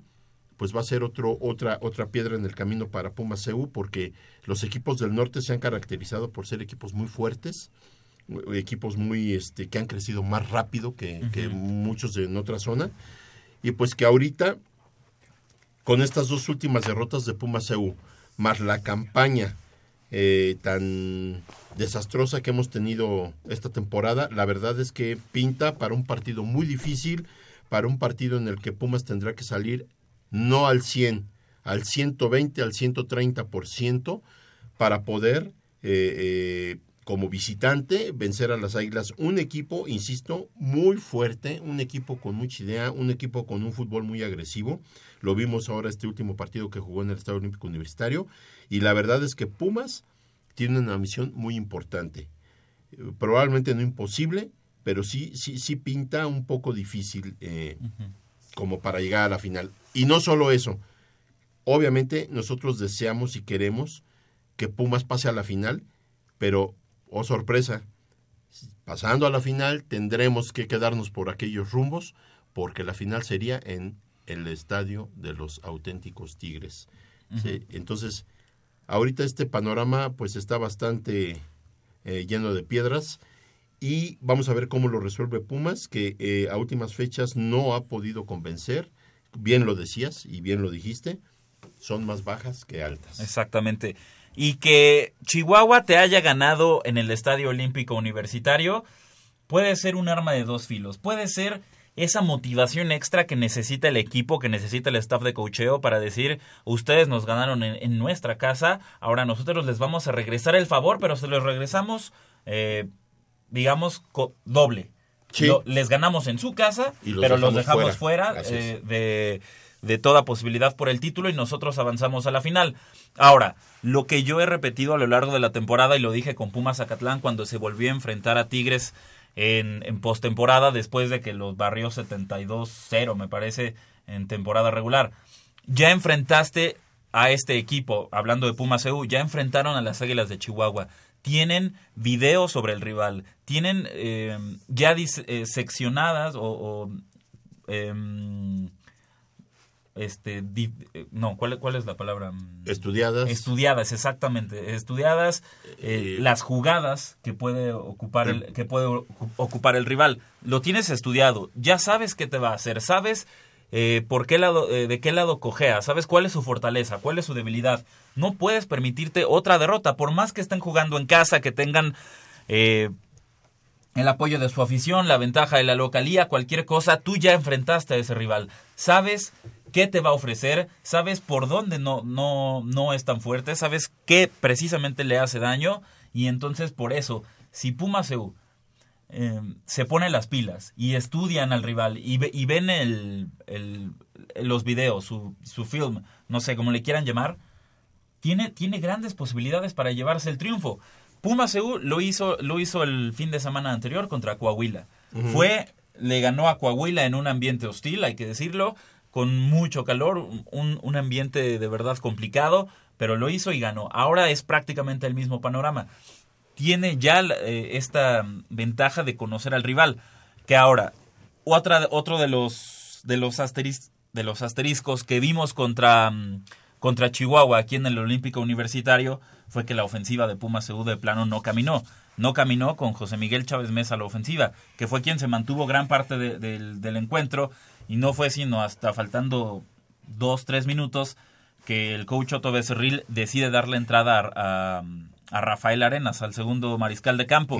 pues va a ser otro, otra, otra piedra en el camino para Pumas CU porque los equipos del norte se han caracterizado por ser equipos muy fuertes, eh, equipos muy este, que han crecido más rápido que, que muchos de en otra zona. Y pues que ahorita con estas dos últimas derrotas de Pumas CU más la campaña eh, tan desastrosa que hemos tenido esta temporada, la verdad es que pinta para un partido muy difícil, para un partido en el que Pumas tendrá que salir no al 100, al 120, al 130% para poder, eh, eh, como visitante, vencer a las Águilas. Un equipo, insisto, muy fuerte, un equipo con mucha idea, un equipo con un fútbol muy agresivo. Lo vimos ahora este último partido que jugó en el Estadio Olímpico Universitario. Y la verdad es que Pumas tiene una misión muy importante. Eh, Probablemente no imposible, pero sí, sí, sí pinta un poco difícil eh, como para llegar a la final. Y no solo eso, obviamente nosotros deseamos y queremos que Pumas pase a la final, pero, oh sorpresa, pasando a la final tendremos que quedarnos por aquellos rumbos, porque la final sería en el estadio de los auténticos Tigres. ¿sí? Entonces, ahorita este panorama pues está bastante eh, lleno de piedras y vamos a ver cómo lo resuelve Pumas, que eh, a últimas fechas no ha podido convencer, bien lo decías y bien lo dijiste, son más bajas que altas. Exactamente. Y que Chihuahua te haya ganado en el Estadio Olímpico Universitario puede ser un arma de dos filos. Puede ser esa motivación extra que necesita el equipo, que necesita el staff de cocheo para decir, ustedes nos ganaron en, en nuestra casa, ahora nosotros les vamos a regresar el favor, pero se los regresamos, eh, digamos, doble. Sí. Lo- les ganamos en su casa, los pero los dejamos fuera, eh, de, de toda posibilidad por el título y nosotros avanzamos a la final. Ahora, lo que yo he repetido a lo largo de la temporada y lo dije con Pumas Zacatlán cuando se volvió a enfrentar a Tigres en, en postemporada después de que los barrió 72-0 me parece en temporada regular. Ya enfrentaste a este equipo, hablando de Pumas EU, ya enfrentaron a las Águilas de Chihuahua. Tienen videos sobre el rival, tienen eh, ya eh, seccionadas o, o, em, este di- eh, no ¿cuál, cuál es la palabra Estudiadas. estudiadas exactamente estudiadas eh, Eh, las jugadas que puede ocupar el que puede ocu- ocupar el rival lo tienes estudiado ya sabes qué te va a hacer sabes eh, por qué lado eh, de qué lado cojea sabes cuál es su fortaleza cuál es su debilidad no puedes permitirte otra derrota por más que estén jugando en casa que tengan eh, el apoyo de su afición, la ventaja de la localía, cualquier cosa, tú ya enfrentaste a ese rival. Sabes qué te va a ofrecer, sabes por dónde no, no, no es tan fuerte, sabes qué precisamente le hace daño y entonces por eso, si Pumas EU eh, se pone las pilas y estudian al rival y, ve- y ven el, el- los videos, su, su film, no sé cómo le quieran llamar, tiene, tiene grandes posibilidades para llevarse el triunfo. Pumas EU lo hizo, lo hizo el fin de semana anterior contra Coahuila. Fue, le ganó a Coahuila en un ambiente hostil, hay que decirlo, con mucho calor, un, un ambiente de verdad complicado, pero lo hizo y ganó. Ahora es prácticamente el mismo panorama. Tiene ya eh, esta ventaja de conocer al rival, que ahora, otra, otro de los, de los, asteris- de los asteriscos que vimos contra, mm, contra Chihuahua aquí en el Olímpico Universitario fue que la ofensiva de Pumas CU de plano no caminó. No caminó con José Miguel Chávez Mesa a la ofensiva, que fue quien se mantuvo gran parte de- del- del encuentro y no fue sino hasta faltando dos, tres minutos que el coach Otto Becerril decide darle entrada a, a- a Rafael Arenas, al segundo mariscal de campo.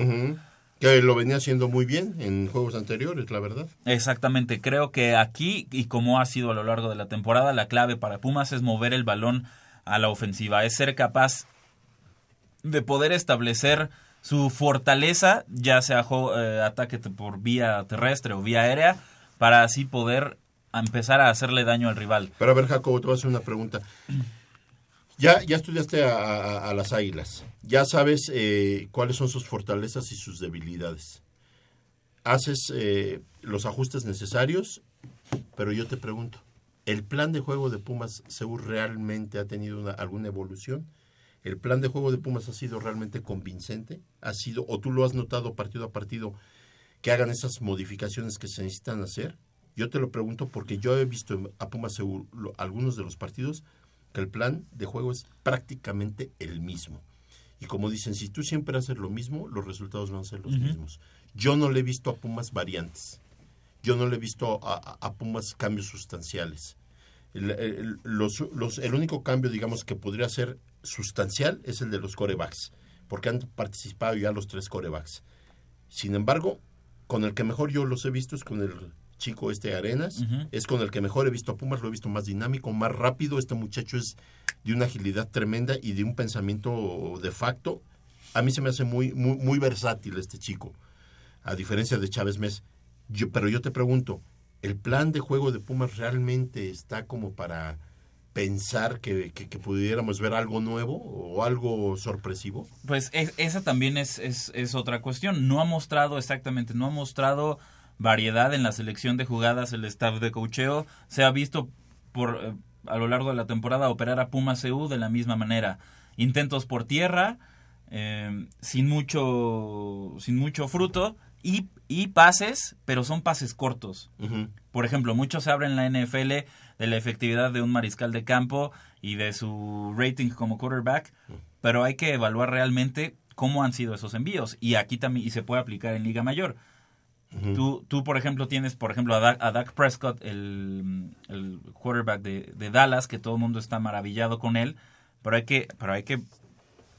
Que lo venía haciendo muy bien en juegos anteriores, la verdad. Exactamente, creo que aquí y como ha sido a lo largo de la temporada, la clave para Pumas es mover el balón a la ofensiva, es ser capaz de poder establecer su fortaleza, ya sea eh, ataque por vía terrestre o vía aérea, para así poder empezar a hacerle daño al rival. Pero a ver, Jacobo, te voy a hacer una pregunta. Ya, ya estudiaste a, a- las águilas. Ya sabes eh, cuáles son sus fortalezas y sus debilidades. Haces eh, los ajustes necesarios, pero yo te pregunto, ¿el plan de juego de Pumas Seúl realmente ha tenido una- alguna evolución? ¿El plan de juego de Pumas ha sido realmente convincente? ¿Ha sido, o tú lo has notado partido a partido, que hagan esas modificaciones que se necesitan hacer? Yo te lo pregunto porque yo he visto a Pumas Seúl algunos de los partidos que el plan de juego es prácticamente el mismo. Y como dicen, si tú siempre haces lo mismo, los resultados van a ser los mismos. Yo no le he visto a Pumas variantes. Yo no le he visto a, a- a Pumas cambios sustanciales. El, el- los- los- el único cambio, digamos, que podría ser sustancial es el de los corebacks, porque han participado ya los tres corebacks. Sin embargo, con el que mejor yo los he visto es con el chico este Arenas, es con el que mejor he visto a Pumas, lo he visto más dinámico, más rápido, este muchacho es de una agilidad tremenda y de un pensamiento de facto. A mí se me hace muy, muy, muy versátil este chico, a diferencia de Chávez Mes. Yo, pero yo te pregunto, ¿el plan de juego de Pumas realmente está como para pensar que, que- que pudiéramos ver algo nuevo o algo sorpresivo? Pues es- esa también es, es, es otra cuestión. No ha mostrado exactamente, no ha mostrado variedad en la selección de jugadas el staff de cocheo. Se ha visto por eh, a lo largo de la temporada operar a Pumas EU de la misma manera. Intentos por tierra, eh, sin mucho sin mucho fruto y, y pases, pero son pases cortos. Por ejemplo, mucho se habla en la NFL de la efectividad de un mariscal de campo y de su rating como quarterback, pero hay que evaluar realmente cómo han sido esos envíos y aquí también y se puede aplicar en Liga Mayor. Tú, tú, por ejemplo, tienes, por ejemplo, a Dak, a Dak Prescott, el, el quarterback de, de Dallas, que todo el mundo está maravillado con él, pero hay que, pero hay que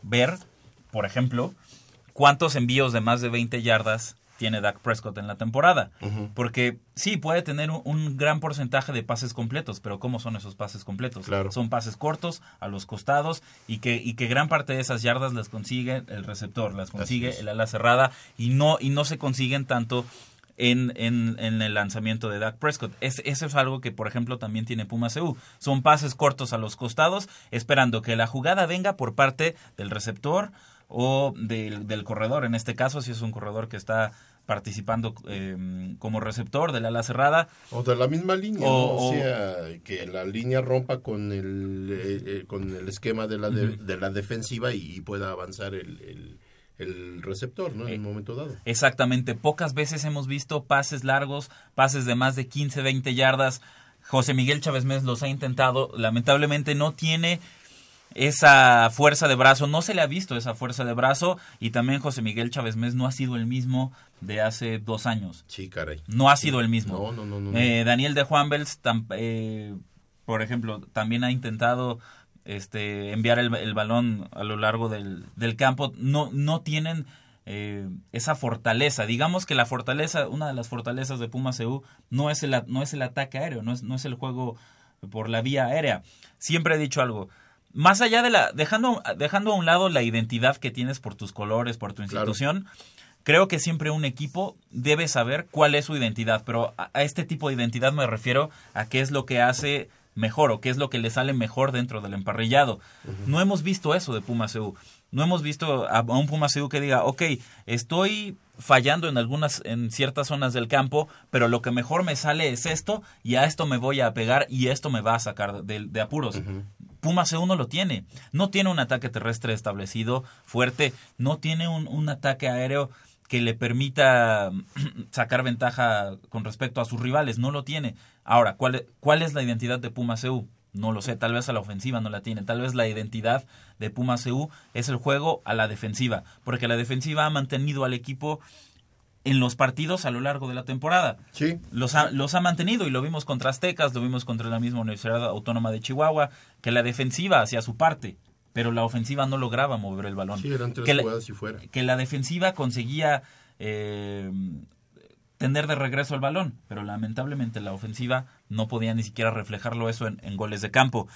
ver, por ejemplo, cuántos envíos de más de 20 yardas tiene Dak Prescott en la temporada. Porque sí, puede tener un, un gran porcentaje de pases completos, pero ¿cómo son esos pases completos? Claro. Son pases cortos, a los costados, y que, y que gran parte de esas yardas las consigue el receptor, las consigue el ala cerrada, y no, y no se consiguen tanto en, en, en el lanzamiento de Dak Prescott. Es, eso es algo que, por ejemplo, también tiene Pumas EU. Son pases cortos a los costados, esperando que la jugada venga por parte del receptor o del, del corredor. En este caso, si es un corredor que está participando eh, como receptor del ala cerrada, O de la misma línea, O- ¿no? o sea, que la línea rompa con el, eh, eh, con el esquema de la, de, la defensiva y, pueda avanzar el, el- el receptor, ¿no? En un momento dado. Exactamente, pocas veces hemos visto pases largos, pases de más de 15, 20 yardas. José Miguel Chávez Mes los ha intentado, lamentablemente no tiene esa fuerza de brazo, no se le ha visto esa fuerza de brazo y también José Miguel Chávez Mes no ha sido el mismo de hace dos años. Sí, caray. No ha sido el mismo. No, no, no, no, no. Eh, Daniel de Juanbels, tam- eh, por ejemplo, también ha intentado este, enviar el, el balón a lo largo del, del campo. No, no tienen eh, esa fortaleza. Digamos que la fortaleza, una de las fortalezas de Pumas EU no es el, no es el ataque aéreo, no es, no es el juego por la vía aérea. Siempre he dicho algo. Más allá de la. Dejando, dejando a un lado la identidad que tienes por tus colores, por tu Claro. institución, creo que siempre un equipo debe saber cuál es su identidad, pero a, a este tipo de identidad me refiero a qué es lo que hace mejor o qué es lo que le sale mejor dentro del emparrillado. No hemos visto eso de Pumas EU. No hemos visto a, un Pumas EU que diga, ok, estoy fallando en algunas, en ciertas zonas del campo, pero lo que mejor me sale es esto y a esto me voy a pegar y esto me va a sacar de, de apuros. EU no lo tiene. No tiene un ataque terrestre establecido, fuerte. No tiene un, un ataque aéreo que le permita <clears throat> sacar ventaja con respecto a sus rivales. No lo tiene. Ahora, ¿cuál, cuál es la identidad de Pumas EU? No lo sé, tal vez a la ofensiva no la tiene. Tal vez la identidad de Pumas EU es el juego a la defensiva, porque la defensiva ha mantenido al equipo en los partidos a lo largo de la temporada. Sí. Los ha, los ha mantenido y lo vimos contra Aztecas, lo vimos contra la misma Universidad Autónoma de Chihuahua, que la defensiva hacía su parte, pero la ofensiva no lograba mover el balón. Sí, eran tres que, la, jugadas y fuera. que la defensiva conseguía eh, tener de regreso el balón, pero lamentablemente la ofensiva no podía ni siquiera reflejarlo eso en, en goles de campo.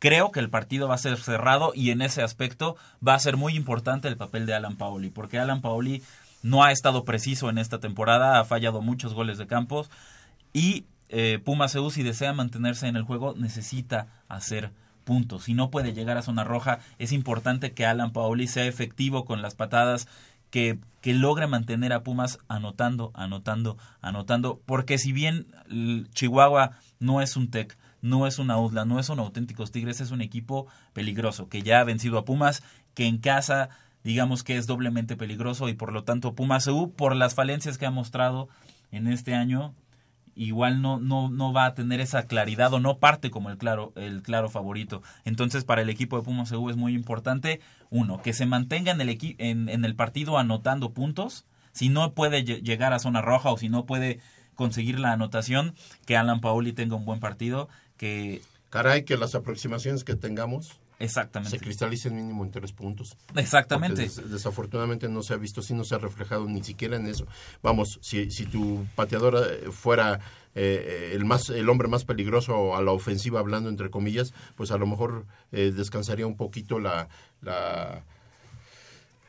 Creo que el partido va a ser cerrado y en ese aspecto va a ser muy importante el papel de Alan Paoli, porque Alan Paoli no ha estado preciso en esta temporada, ha fallado muchos goles de campos y eh, Pumas si desea mantenerse en el juego necesita hacer puntos. Si no puede llegar a zona roja, es importante que Alan Paoli sea efectivo con las patadas, que, que logre mantener a Pumas anotando, anotando, anotando, porque si bien Chihuahua no es un tech, no es una UDLA, no es un auténticos Tigres, es un equipo peligroso, que ya ha vencido a Pumas, que en casa digamos que es doblemente peligroso y por lo tanto Pumas EU, por las falencias que ha mostrado en este año, igual no, no, no va a tener esa claridad o no parte como el claro, el claro favorito. Entonces, para el equipo de Pumas EU es muy importante, uno, que se mantenga en el, en, en el partido anotando puntos. Si no puede lle- llegar a zona roja o si no puede conseguir la anotación, que Alan Paoli tenga un buen partido, que Caray, que las aproximaciones que tengamos exactamente. se cristalicen mínimo en tres puntos. Exactamente. Des- desafortunadamente no se ha visto, sí no se ha reflejado ni siquiera en eso. Vamos, si, si tu pateador eh, fuera eh, el más el hombre más peligroso a la ofensiva, hablando entre comillas, pues a lo mejor eh, descansaría un poquito la, la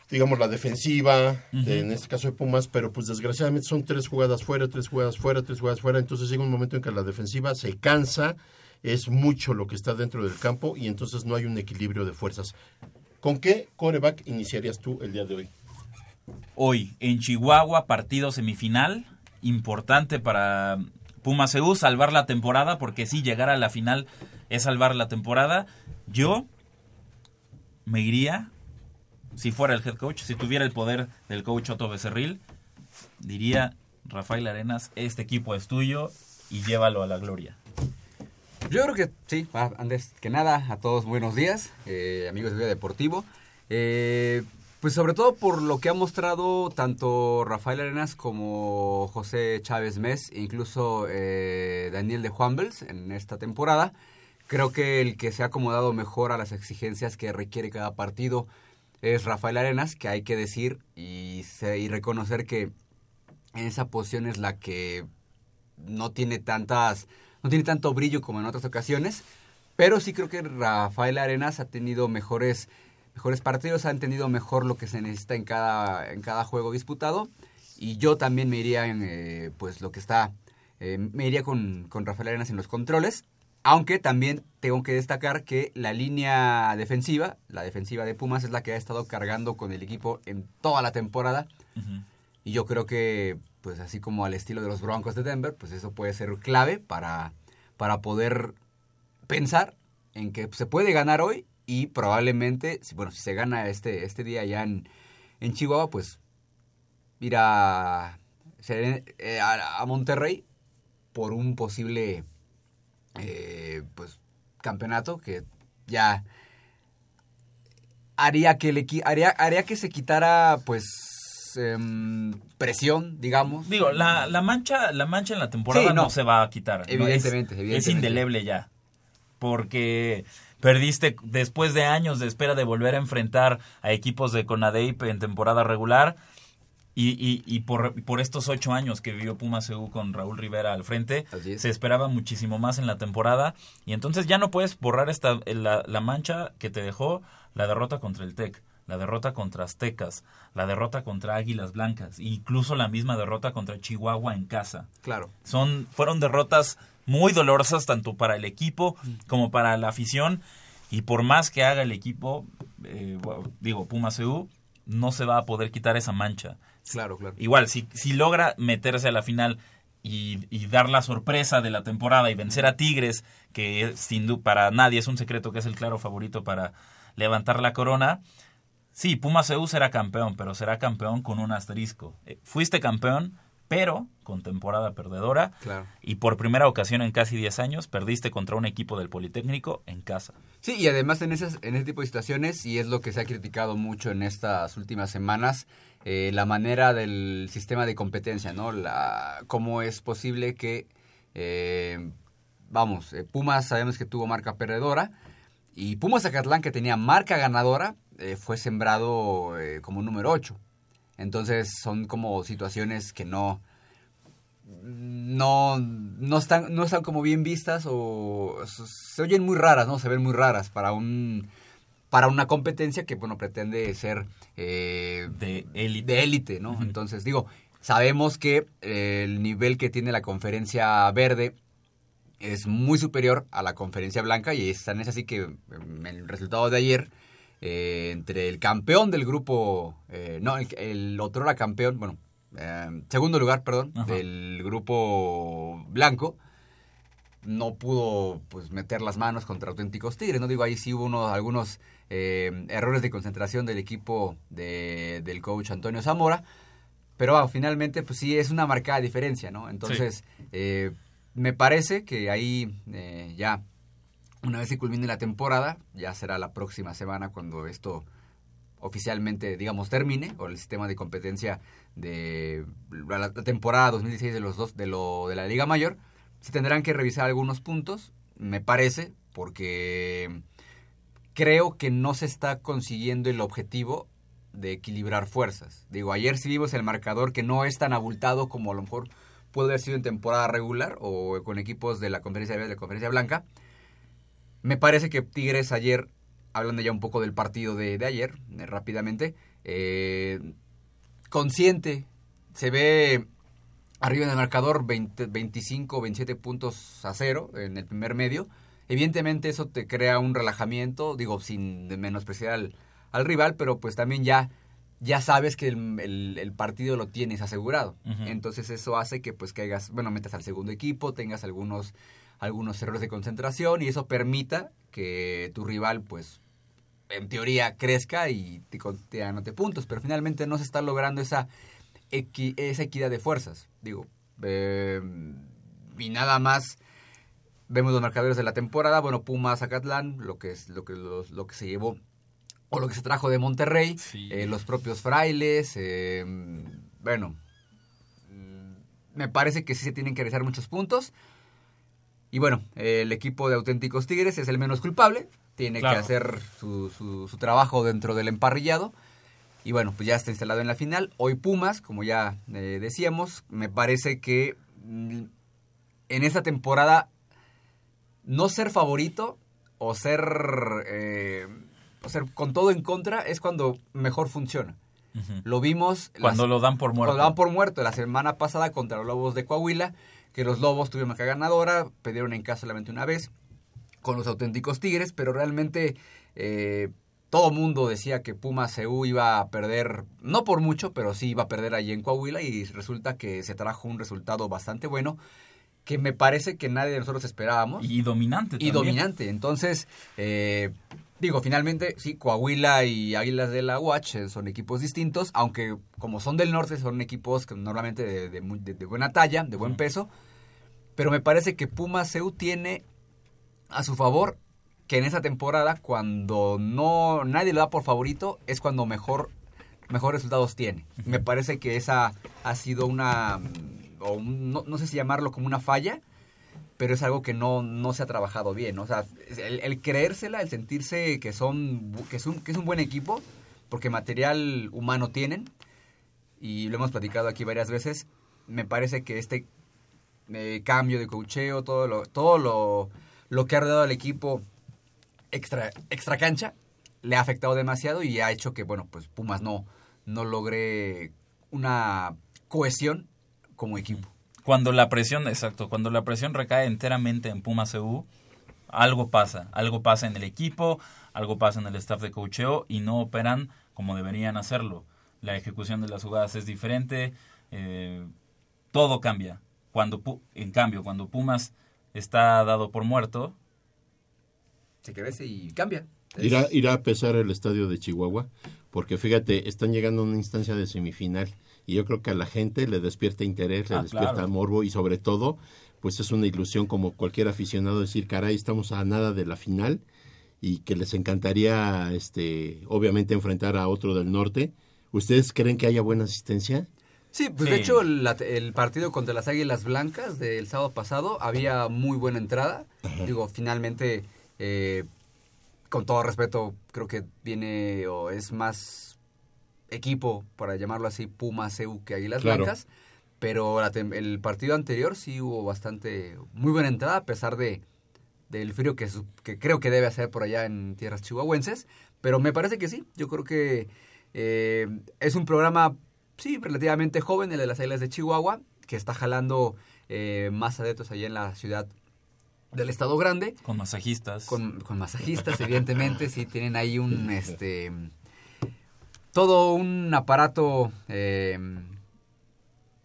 digamos la defensiva, de- en este caso de Pumas, pero pues desgraciadamente son tres jugadas fuera, tres jugadas fuera, tres jugadas fuera, entonces llega un momento en que la defensiva se cansa, es mucho lo que está dentro del campo y entonces no hay un equilibrio de fuerzas. ¿Con qué coreback iniciarías tú el día de hoy? Hoy en Chihuahua, partido semifinal, importante para Pumas EU, salvar la temporada, porque si llegar a la final es salvar la temporada. Yo me iría, si fuera el head coach, si tuviera el poder del coach Otto Becerril, diría, Rafael Arenas, este equipo es tuyo y llévalo a la gloria. Yo creo que sí, ah, antes que nada, a todos buenos días, eh, amigos de Vida Deportivo. Eh, pues sobre todo por lo que ha mostrado tanto Rafael Arenas como José Chávez Mes, incluso eh, Daniel de Juanbels en esta temporada. Creo que el que se ha acomodado mejor a las exigencias que requiere cada partido es Rafael Arenas, que hay que decir y, y reconocer que en esa posición es la que no tiene tantas no tiene tanto brillo como en otras ocasiones pero sí creo que Rafael Arenas ha tenido mejores mejores partidos ha entendido mejor lo que se necesita en cada en cada juego disputado. Y yo también me iría en eh, pues lo que está eh, me iría con, con Rafael Arenas en los controles aunque también tengo que destacar que la línea defensiva la defensiva de Pumas es la que ha estado cargando con el equipo en toda la temporada. Y yo creo que, pues así como al estilo de los Broncos de Denver, pues eso puede ser clave para, para poder pensar en que se puede ganar hoy y probablemente, bueno, si se gana este, este día ya en, en Chihuahua, pues ir a, eh, a, Monterrey por un posible eh, pues campeonato que ya haría que le haría, haría que se quitara pues em, presión, digamos. Digo, la, la mancha la mancha en la temporada Sí, no. no. se va a quitar. ¿no? Evidentemente, es, evidentemente. Es indeleble ya. Porque perdiste después de años de espera de volver a enfrentar a equipos de Conadeip en temporada regular. Y, y, y por, por estos ocho años que vivió Pumas EU con Raúl Rivera al frente, es. se esperaba muchísimo más en la temporada. Y entonces ya no puedes borrar esta, la, la mancha que te dejó la derrota contra el TEC, la derrota contra Aztecas, la derrota contra Águilas Blancas, incluso la misma derrota contra Chihuahua en casa. Claro. Son, fueron derrotas muy dolorosas tanto para el equipo como para la afición. Y por más que haga el equipo, eh, digo, Pumas EU, no se va a poder quitar esa mancha. Claro, claro. Igual, si, si logra meterse a la final y, y dar la sorpresa de la temporada y vencer a Tigres, que sin duda para nadie es un secreto que es el claro favorito para levantar la corona, sí, Pumas EU será campeón, pero será campeón con un asterisco. Eh, fuiste campeón, pero con temporada perdedora. Claro. Y por primera ocasión en casi 10 años perdiste contra un equipo del Politécnico en casa. Sí, y además en, esas, en ese tipo de situaciones, y es lo que se ha criticado mucho en estas últimas semanas, eh, la manera del sistema de competencia, ¿no? La, cómo es posible que, eh, vamos, Pumas sabemos que tuvo marca perdedora, y Pumas Zacatlán, que tenía marca ganadora, eh, fue sembrado eh, como número 8. Entonces son como situaciones que no, no, no están, no están como bien vistas o se oyen muy raras, ¿no? Se ven muy raras para un para una competencia que bueno pretende ser eh, De élite. de élite, ¿no? Entonces digo, sabemos que eh, el nivel que tiene la conferencia verde es muy superior a la conferencia blanca y es tan es así que em, el resultado de ayer eh, entre el campeón del grupo, eh, no, el, el otro era campeón, bueno, eh, segundo lugar, perdón, Ajá. del grupo blanco, no pudo pues meter las manos contra auténticos Tigres, no digo ahí sí hubo unos, algunos errores de concentración del equipo de- del coach Antonio Zamora, pero ah, finalmente pues sí es una marcada diferencia, ¿no? Entonces me parece que ahí ya una vez que culmine la temporada, ya será la próxima semana cuando esto oficialmente, digamos, termine, o el sistema de competencia de la, temporada 2016 de los dos, de lo de la Liga Mayor, se tendrán que revisar algunos puntos, me parece, porque creo que no se está consiguiendo el objetivo de equilibrar fuerzas. Digo, ayer sí vimos el marcador que no es tan abultado como a lo mejor puede haber sido en temporada regular o con equipos de la conferencia de la conferencia blanca. Me parece que Tigres ayer, hablando ya un poco del partido de, de ayer, eh, rápidamente, eh, consciente, se ve arriba en el marcador 20, 25, 27 puntos a cero en el primer medio. Evidentemente eso te crea un relajamiento, digo, sin menospreciar al, al rival, pero pues también ya, ya sabes que el, el- el partido lo tienes asegurado. Entonces eso hace que pues caigas, bueno, metas al segundo equipo, tengas algunos, algunos errores de concentración y eso permita que tu rival pues en teoría crezca y te, anote puntos, pero finalmente no se está logrando esa, equi- esa equidad de fuerzas. Digo, eh, y nada más vemos los marcadores de la temporada, bueno, Pumas, Zacatlán, lo que es lo que los- lo que se llevó o lo que se trajo de Monterrey, Sí. eh, los propios frailes, eh, bueno, mm, me parece que sí se tienen que realizar muchos puntos. Y bueno, el equipo de auténticos Tigres es el menos culpable, tiene Claro. que hacer su, su- su trabajo dentro del emparrillado. Y bueno, pues ya está instalado en la final. Hoy Pumas, como ya eh, decíamos, me parece que mm, en esta temporada no ser favorito o ser, eh, o ser con todo en contra es cuando mejor funciona. Lo vimos Cuando las- lo dan por muerto. cuando lo dan por muerto la semana pasada contra los Lobos de Coahuila, que los Lobos tuvieron marca ganadora, perdieron en casa solamente una vez con los auténticos Tigres, pero realmente eh, todo mundo decía que Pumas CU iba a perder, no por mucho, pero sí iba a perder allí en Coahuila y resulta que se trajo un resultado bastante bueno que me parece que nadie de nosotros esperábamos Y dominante y también. dominante. Entonces, eh, digo, finalmente, sí, Coahuila y Águilas de la Watch eh, son equipos distintos, aunque como son del norte, son equipos que normalmente de, de de- de buena talla, de buen peso. Pero me parece que Pumas CEU tiene a su favor que en esa temporada, cuando no nadie lo da por favorito, es cuando mejor mejores resultados tiene. Me parece que esa ha sido una, o un- no, no sé si llamarlo como una falla, pero es algo que no, no se ha trabajado bien. O sea, el, el creérsela, el sentirse que son que es, un, que es un buen equipo, porque material humano tienen, y lo hemos platicado aquí varias veces, me parece que este eh, cambio de cocheo, todo lo, todo lo, lo que ha rodeado al equipo extra, extra cancha, le ha afectado demasiado y ha hecho que, bueno, pues Pumas no, no logre una cohesión como equipo. Cuando la presión, exacto, cuando la presión recae enteramente en Pumas CU, algo pasa, algo pasa en el equipo, algo pasa en el staff de cocheo y no operan como deberían hacerlo. La ejecución de las jugadas es diferente, eh, todo cambia. Cuando, Pu- en cambio, cuando Pumas está dado por muerto, Se crece y cambia. Irá, irá a pesar el estadio de Chihuahua, porque fíjate, están llegando a una instancia de semifinal y yo creo que a la gente le despierta interés, le Ah, despierta claro. morbo y sobre todo, pues es una ilusión como cualquier aficionado decir, caray, estamos a nada de la final y que les encantaría, este, obviamente, enfrentar a otro del norte. ¿Ustedes creen que haya buena asistencia? Sí, pues Sí. de hecho el, la- el partido contra las Águilas Blancas del sábado pasado había muy buena entrada. Digo, finalmente, eh, con todo respeto, creo que viene o es más equipo, para llamarlo así, Puma, CEU que Águilas Claro. Blancas. Pero la el partido anterior sí hubo bastante, muy buena entrada, a pesar de del frío que, que creo que debe hacer por allá en tierras chihuahuenses. Pero me parece que sí, yo creo que eh, es un programa, sí, relativamente joven, el de las Águilas de Chihuahua, que está jalando eh, más adeptos allá en la ciudad del Estado Grande. con masajistas. Con, con masajistas, evidentemente, sí, tienen ahí un, <laughs> este, todo un aparato, eh,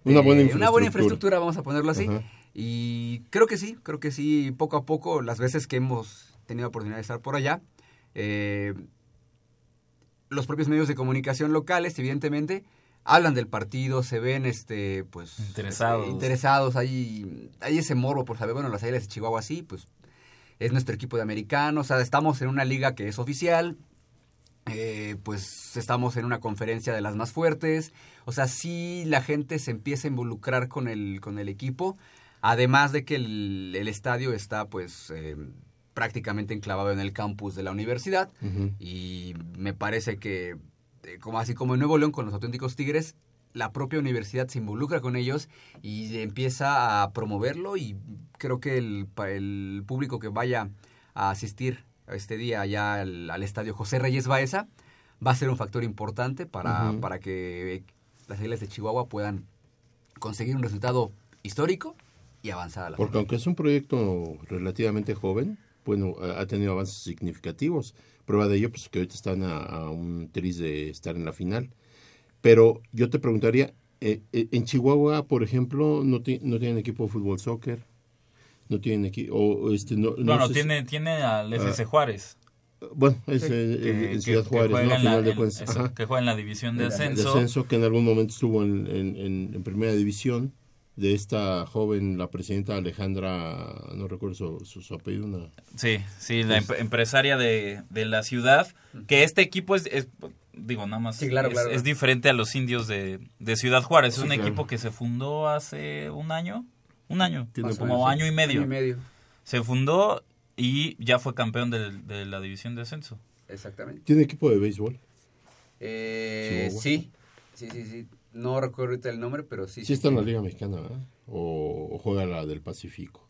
Una buena infraestructura. Una buena infraestructura, vamos a ponerlo así. Ajá. Y creo que sí, creo que sí, poco a poco, las veces que hemos tenido oportunidad de estar por allá, eh, los propios medios de comunicación locales, evidentemente, hablan del partido, se ven este pues Interesados. este, interesados, hay, hay ese morbo por saber, bueno, las Águilas de Chihuahua sí, pues es nuestro equipo de americanos, o sea, estamos en una liga que es oficial, eh, pues estamos en una conferencia de las más fuertes, o sea, sí la gente se empieza a involucrar con el, con el equipo, además de que el, el estadio está pues eh, prácticamente enclavado en el campus de la universidad. Y me parece que eh, como así como en Nuevo León con los auténticos Tigres, la propia universidad se involucra con ellos y empieza a promoverlo y creo que el, el público que vaya a asistir este día allá al, al estadio José Reyes Baeza va a ser un factor importante para, para que las Águilas de Chihuahua puedan conseguir un resultado histórico y avanzar a la Porque aunque es un proyecto relativamente joven, bueno, ha ha tenido avances significativos. Prueba de ello, pues que ahorita están a, a un tris de estar en la final. Pero yo te preguntaría, eh, eh, en Chihuahua, por ejemplo, no, ti- no tienen equipo de fútbol, soccer, no tienen equipo, o este, no, no si- tiene, tiene al FC Ah. Juárez. bueno, es Sí, eh, que- en que- Ciudad que Juárez, juega ¿no? En la- final de cuentas. eso, que juega en la división de ascenso. descenso que en algún momento estuvo en, en- en- en primera división de esta joven, la presidenta Alejandra, no recuerdo su, su- su apellido, una, Sí, sí, la Es- em- empresaria de, de la ciudad. Que este equipo es, es- digo, nada más, Sí, claro, es, claro. es diferente a los indios de, de Ciudad Juárez. Es Sí, un claro. equipo que se fundó hace un año, un año, Tiene como año y medio. Año y medio, Se fundó y ya fue campeón de, la división de ascenso. exactamente. tiene equipo de béisbol. Eh, sí, sí, sí, sí. No recuerdo ahorita el nombre, pero sí. Sí está en la. Liga Mexicana, ¿verdad? O, o juega la del Pacífico.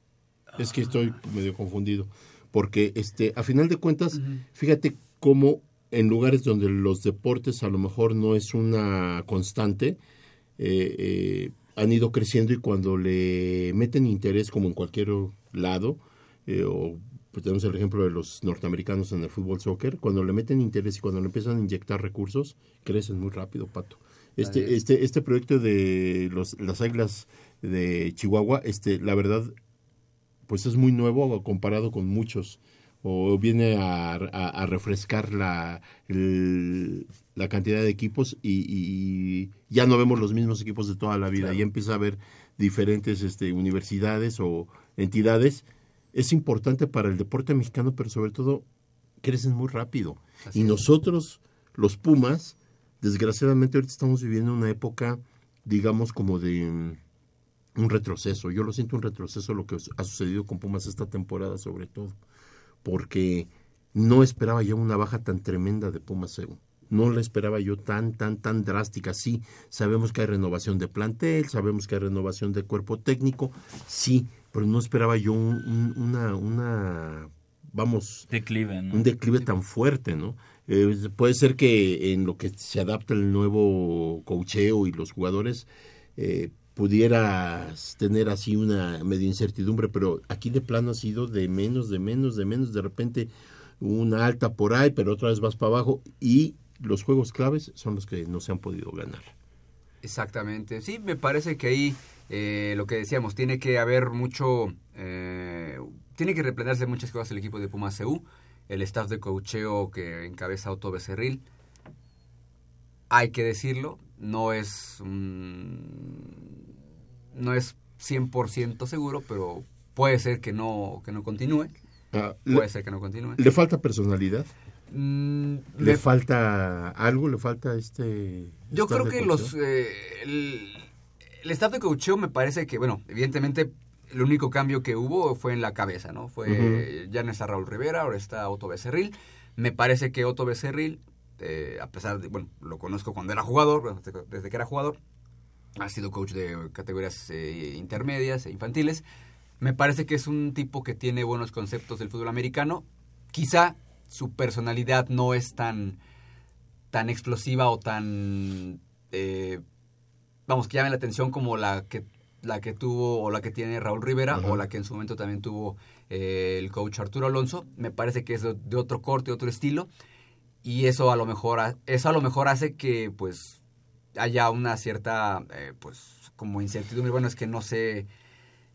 Es que estoy medio confundido. Porque, este, a final de cuentas, fíjate cómo en lugares donde los deportes a lo mejor no es una constante, eh, eh, han ido creciendo y cuando le meten interés, como en cualquier lado, eh, o pues tenemos el ejemplo de los norteamericanos en el fútbol soccer, cuando le meten interés y cuando le empiezan a inyectar recursos, crecen muy rápido, Pato. Este, es. este, este proyecto de los, las águilas de Chihuahua, este, la verdad, pues es muy nuevo comparado con muchos o viene a, a- a refrescar la, el- la cantidad de equipos y, y ya no vemos los mismos equipos de toda la vida, Claro. ya empieza a haber diferentes este, universidades o entidades. Es importante para el deporte mexicano, pero sobre todo crecen muy rápido. Así y es. nosotros, los Pumas, desgraciadamente ahorita estamos viviendo una época, digamos, como de mm, un retroceso. Yo lo siento un retroceso lo que ha sucedido con Pumas esta temporada sobre todo, porque no esperaba yo una baja tan tremenda de Pumas EU. No la esperaba yo tan, tan, tan drástica. Sí, sabemos que hay renovación de plantel, sabemos que hay renovación de cuerpo técnico, sí, pero no esperaba yo un- un- una, una, vamos, Declive, ¿no? un declive tan fuerte, ¿no? Eh, puede ser que en lo que se adapta el nuevo cocheo y los jugadores eh, pudieras tener así una medio incertidumbre, pero aquí de plano ha sido de menos, de menos, de menos, de repente una alta por ahí, pero otra vez vas para abajo y los juegos claves son los que no se han podido ganar. Exactamente. Sí, me parece que ahí eh, lo que decíamos, tiene que haber mucho, eh, tiene que replantearse muchas cosas el equipo de Pumas CU, el staff de coacheo que encabeza Otto Becerril. Hay que decirlo, no es un- no es 100% seguro, pero puede ser que no que no continúe, Ah, puede le, ser que no continúe. le falta personalidad, Mm, le falta algo, le falta este... Yo creo que los eh, el, el staff de coacheo me parece que, bueno, evidentemente el único cambio que hubo fue en la cabeza, ¿no? Fue ya no está Raúl Rivera, ahora está Otto Becerril. Me parece que Otto Becerril, eh, a pesar de, bueno, lo conozco cuando era jugador, desde que era jugador, ha sido coach de categorías eh, intermedias e infantiles. Me parece que es un tipo que tiene buenos conceptos del fútbol americano. Quizá su personalidad no es tan, tan explosiva o tan, eh, vamos, que llame la atención como la que, la que tuvo o la que tiene Raúl Rivera o la que en su momento también tuvo eh, el coach Arturo Alonso. Me parece que es de, de otro corte, otro estilo. Y eso a lo mejor, eso a lo mejor hace que pues haya una cierta, eh, pues como incertidumbre. Bueno, es que no sé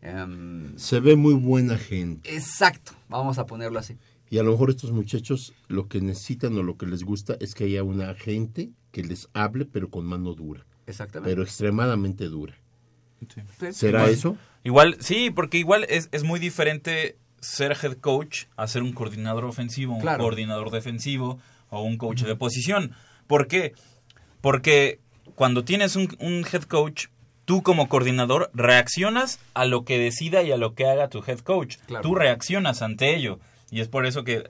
Em, Se ve muy buena gente. exacto, vamos a ponerlo así. Y a lo mejor estos muchachos lo que necesitan o lo que les gusta es que haya una gente que les hable, pero con mano dura. Exactamente. Pero extremadamente dura. Sí. ¿Será Igual- eso? Igual, sí, porque igual es, es muy diferente ser head coach a ser un coordinador ofensivo, un coordinador defensivo o un coach de posición. ¿Por qué? Porque cuando tienes un, un head coach, tú como coordinador reaccionas a lo que decida y a lo que haga tu head coach. Claro. Tú reaccionas ante ello. Y es por eso que,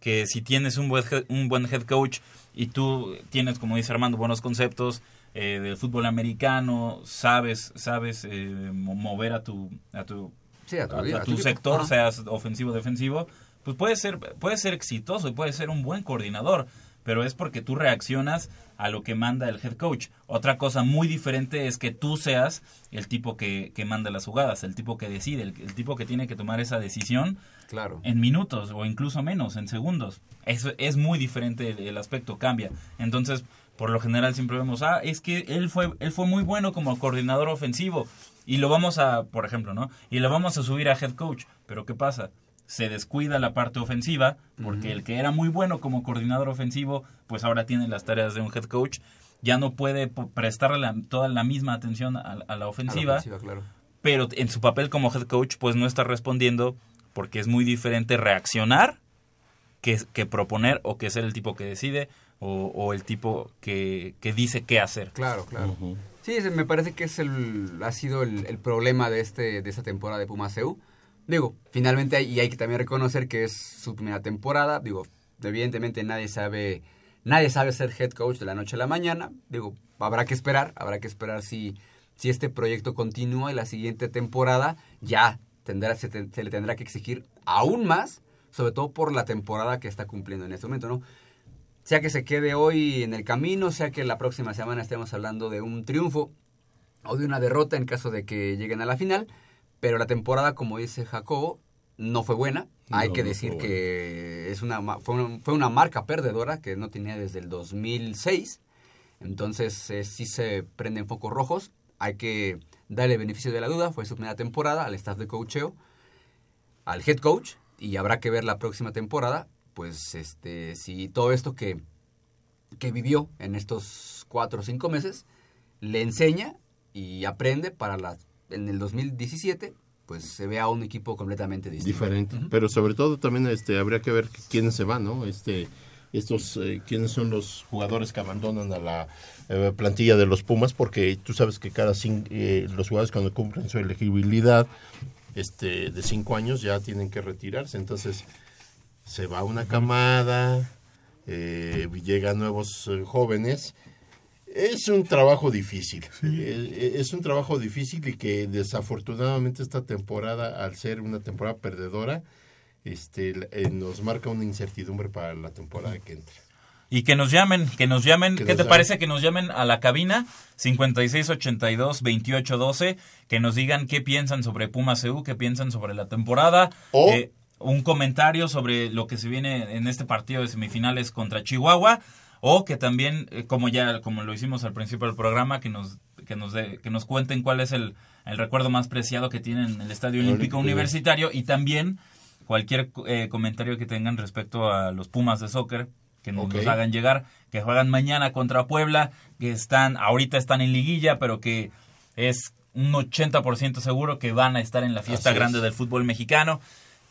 que si tienes un buen, head- un buen head coach y tú tienes, como dice Armando, buenos conceptos eh, del fútbol americano, sabes, sabes eh, mo- mover a tu, a tu, Sí, a tu, a, a a tu tu equipo. sector, Ajá. seas ofensivo o defensivo, pues puede ser, puede ser exitoso y puede ser un buen coordinador, pero es porque tú reaccionas a lo que manda el head coach. Otra cosa muy diferente es que tú seas el tipo que, que manda las jugadas, el tipo que decide, el, el tipo que tiene que tomar esa decisión Claro. en minutos o incluso menos, en segundos. Eso es muy diferente, el, el aspecto cambia. Entonces, por lo general siempre vemos, ah, es que él fue, él fue muy bueno como coordinador ofensivo y lo vamos a, por ejemplo, ¿no? Y lo vamos a subir a head coach. Pero ¿qué pasa? Se descuida la parte ofensiva porque el que era muy bueno como coordinador ofensivo, pues ahora tiene las tareas de un head coach. Ya no puede prestarle la- toda la misma atención a, a la A la ofensiva claro. pero en su papel como head coach pues no está respondiendo porque es muy diferente reaccionar que, que proponer o que ser el tipo que decide o, o el tipo que, que dice qué hacer. Claro, claro. Sí, me parece que es el, ha sido el, el problema de este de esta temporada de Pumaseu. Digo, finalmente hay, y hay que también reconocer que es su primera temporada. Digo, evidentemente nadie sabe nadie sabe ser head coach de la noche a la mañana. Digo, habrá que esperar, habrá que esperar si si este proyecto continúa y la siguiente temporada ya tendrá se, te- se le tendrá que exigir aún más, sobre todo por la temporada que está cumpliendo en este momento, ¿no? sea que se quede hoy en el camino, sea que la próxima semana estemos hablando de un triunfo o de una derrota en caso de que lleguen a la final, pero la temporada, como dice Jacobo, no fue buena. Hay No, que decir que es una, fue, una, fue una marca perdedora que no tenía desde el 2006. Entonces eh, sí se prenden focos rojos. Hay que darle beneficio de la duda. Fue su primera temporada al staff de coacheo, al head coach. Y habrá que ver la próxima temporada, pues este, si todo esto que, que vivió en estos cuatro o cinco meses le enseña y aprende para la, en el 2017, pues se vea un equipo completamente distinto. diferente. Pero sobre todo también este habría que ver quiénes se van, ¿no? Este estos eh, quiénes son los jugadores que abandonan a la eh, plantilla de los Pumas porque tú sabes que cada cin- eh, los jugadores cuando cumplen su elegibilidad este de cinco años ya tienen que retirarse entonces se va una camada eh, llegan nuevos jóvenes es un trabajo difícil. Eh, Es un trabajo difícil y que desafortunadamente esta temporada, al ser una temporada perdedora, este, eh, nos marca una incertidumbre para la temporada que entra. Y que nos llamen, que nos llamen. Que ¿Qué nos te llamen. parece que nos llamen a la cabina 5682-2812? Que nos digan qué piensan sobre Pumas EU, qué piensan sobre la temporada. O- eh, un comentario sobre lo que se viene en este partido de semifinales contra Chihuahua. O que también, eh, como ya como lo hicimos al principio del programa, que nos, que nos, de- que nos cuenten cuál es el, el recuerdo más preciado que tienen en el Estadio Olímpico. Universitario. Y también cualquier eh, comentario que tengan respecto a los Pumas de soccer que nos los hagan llegar, que juegan mañana contra Puebla, que están, ahorita están en liguilla, pero que es un 80% seguro que van a estar en la fiesta Así grande es. del fútbol mexicano.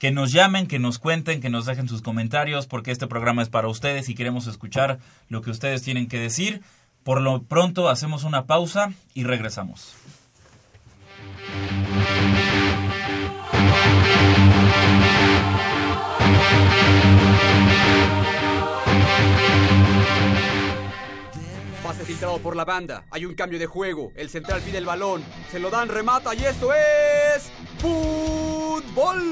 Que nos llamen, que nos cuenten, que nos dejen sus comentarios, porque este programa es para ustedes y queremos escuchar lo que ustedes tienen que decir. Por lo pronto hacemos una pausa y regresamos. Filtrado por la banda. Hay un cambio de juego. El central pide el balón. Se lo dan, remata y esto es. ¡Fútbol!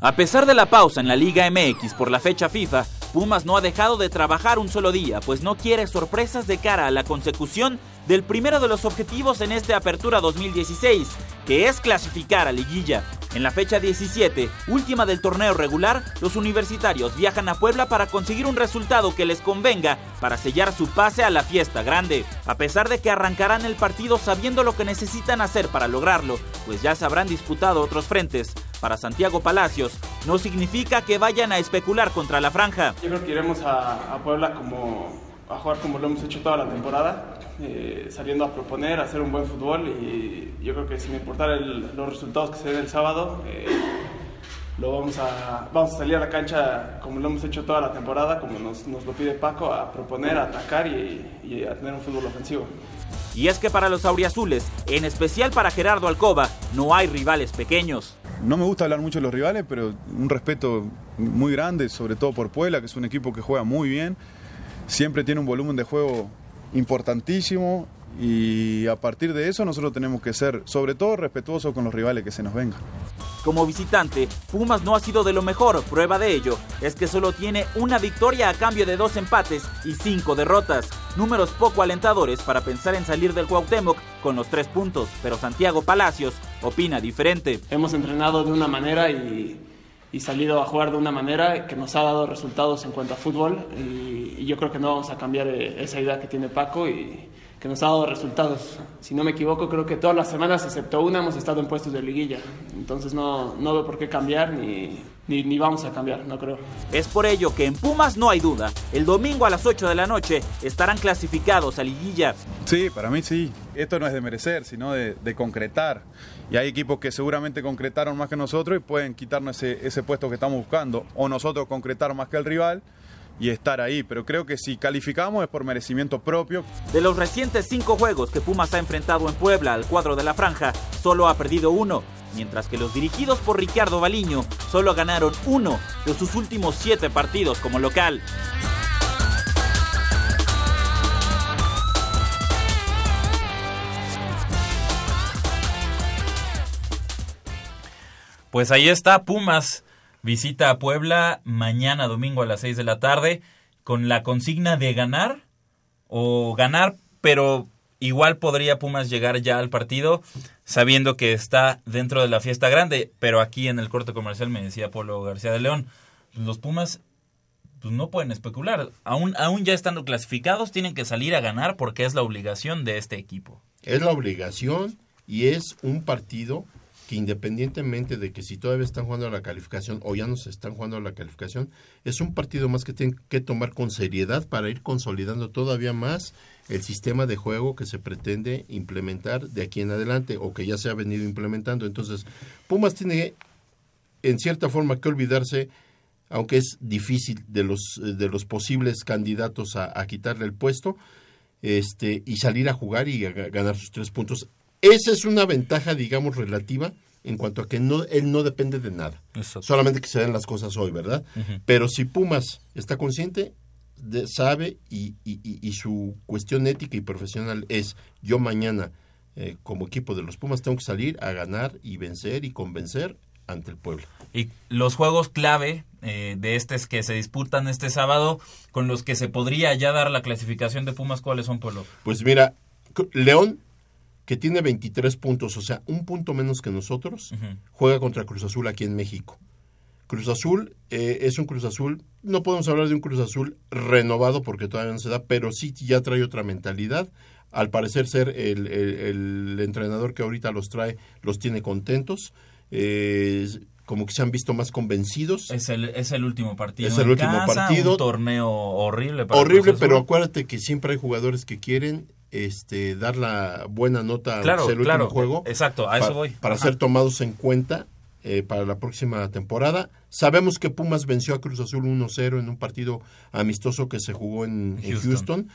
A pesar de la pausa en la Liga MX por la fecha FIFA, Pumas no ha dejado de trabajar un solo día, pues no quiere sorpresas de cara a la consecución del primero de los objetivos en este Apertura 2016, que es clasificar a liguilla. En la fecha 17, última del torneo regular, los universitarios viajan a Puebla para conseguir un resultado que les convenga para sellar su pase a la fiesta grande. A pesar de que arrancarán el partido sabiendo lo que necesitan hacer para lograrlo, pues ya se habrán disputado otros frentes. Para Santiago Palacios, no significa que vayan a especular contra la franja. Yo creo que iremos a, a Puebla como, a jugar como lo hemos hecho toda la temporada, eh, saliendo a proponer, a hacer un buen fútbol y yo creo que sin importar el- los resultados que se den el sábado, eh, lo vamos a, vamos a salir a la cancha como lo hemos hecho toda la temporada, como nos, nos lo pide Paco, a proponer, a atacar y, y a tener un fútbol ofensivo. Y es que para los auriazules, en especial para Gerardo Alcoba, no hay rivales pequeños. No me gusta hablar mucho de los rivales, pero un respeto muy grande, sobre todo por Puebla, que es un equipo que juega muy bien. Siempre tiene un volumen de juego importantísimo y a partir de eso nosotros tenemos que ser, sobre todo, respetuosos con los rivales que se nos vengan. Como visitante, Pumas no ha sido de lo mejor. Prueba de ello es que solo tiene una victoria a cambio de dos empates y cinco derrotas. Números poco alentadores para pensar en salir del Cuauhtémoc con los tres puntos. Pero Santiago Palacios opina diferente. Hemos entrenado de una manera y, y salido a jugar de una manera que nos ha dado resultados en cuanto a fútbol y, yo creo que no vamos a cambiar eh, esa idea que tiene Paco y que nos ha dado resultados. Si no me equivoco, creo que todas las semanas, excepto una, hemos estado en puestos de liguilla. Entonces no, no veo por qué cambiar ni, ni, ni vamos a cambiar, no creo. Es por ello que en Pumas no hay duda. El domingo a las 8 de la noche estarán clasificados a liguilla. Sí, para mí sí. Esto no es de merecer, sino de, de concretar. Y hay equipos que seguramente concretaron más que nosotros y pueden quitarnos ese, ese puesto que estamos buscando. O nosotros concretar más que el rival y estar ahí. Pero creo que si calificamos es por merecimiento propio. De los recientes cinco juegos que Pumas ha enfrentado en Puebla al cuadro de la franja, solo ha perdido uno, mientras que los dirigidos por Ricardo Baliño solo ganaron uno de sus últimos siete partidos como local. Pues ahí está, Pumas visita a Puebla mañana domingo a las 6 de la tarde con la consigna de ganar o ganar, pero igual podría Pumas llegar ya al partido sabiendo que está dentro de la fiesta grande, pero aquí en el corte comercial me decía Polo García de León, los Pumas pues no pueden especular, aún, aún ya estando clasificados tienen que salir a ganar porque es la obligación de este equipo. Es la obligación y es un partido que independientemente de que si todavía están jugando a la calificación o ya no se están jugando a la calificación, es un partido más que tienen que tomar con seriedad para ir consolidando todavía más el sistema de juego que se pretende implementar de aquí en adelante o que ya se ha venido implementando. Entonces, Pumas tiene en cierta forma que olvidarse, aunque es difícil, de los, de los posibles candidatos a, a quitarle el puesto este, y salir a jugar y a ga- ganar sus tres puntos. Esa es una ventaja, digamos, relativa en cuanto a que no, él no depende de nada. Solamente que se den las cosas hoy, ¿verdad? Pero si Pumas está consciente, de- sabe y, y- su cuestión ética y profesional es yo mañana eh, como equipo de los Pumas tengo que salir a ganar y vencer y convencer ante el pueblo. Y los juegos clave eh, de estos que se disputan este sábado, con los que se podría ya dar la clasificación de Pumas, ¿cuáles son, Polo? Pues mira, León, que tiene 23 puntos, o sea, un punto menos que nosotros, juega contra Cruz Azul aquí en México. Cruz Azul eh, es un Cruz Azul, no podemos hablar de un Cruz Azul renovado porque todavía no se da, pero sí ya trae otra mentalidad. Al parecer ser el, el- el entrenador que ahorita los trae, los tiene contentos, eh, como que se han visto más convencidos. Es el, es el último partido. Es el en último casa, partido. Un torneo horrible. Para Horrible, pero acuérdate que siempre hay jugadores que quieren este dar la buena nota Claro, claro, último juego. exacto, a eso pa- voy. Para Ajá. ser tomados en cuenta eh, para la próxima temporada. Sabemos que Pumas venció a Cruz Azul 1-0 en un partido amistoso que se jugó en, en Houston.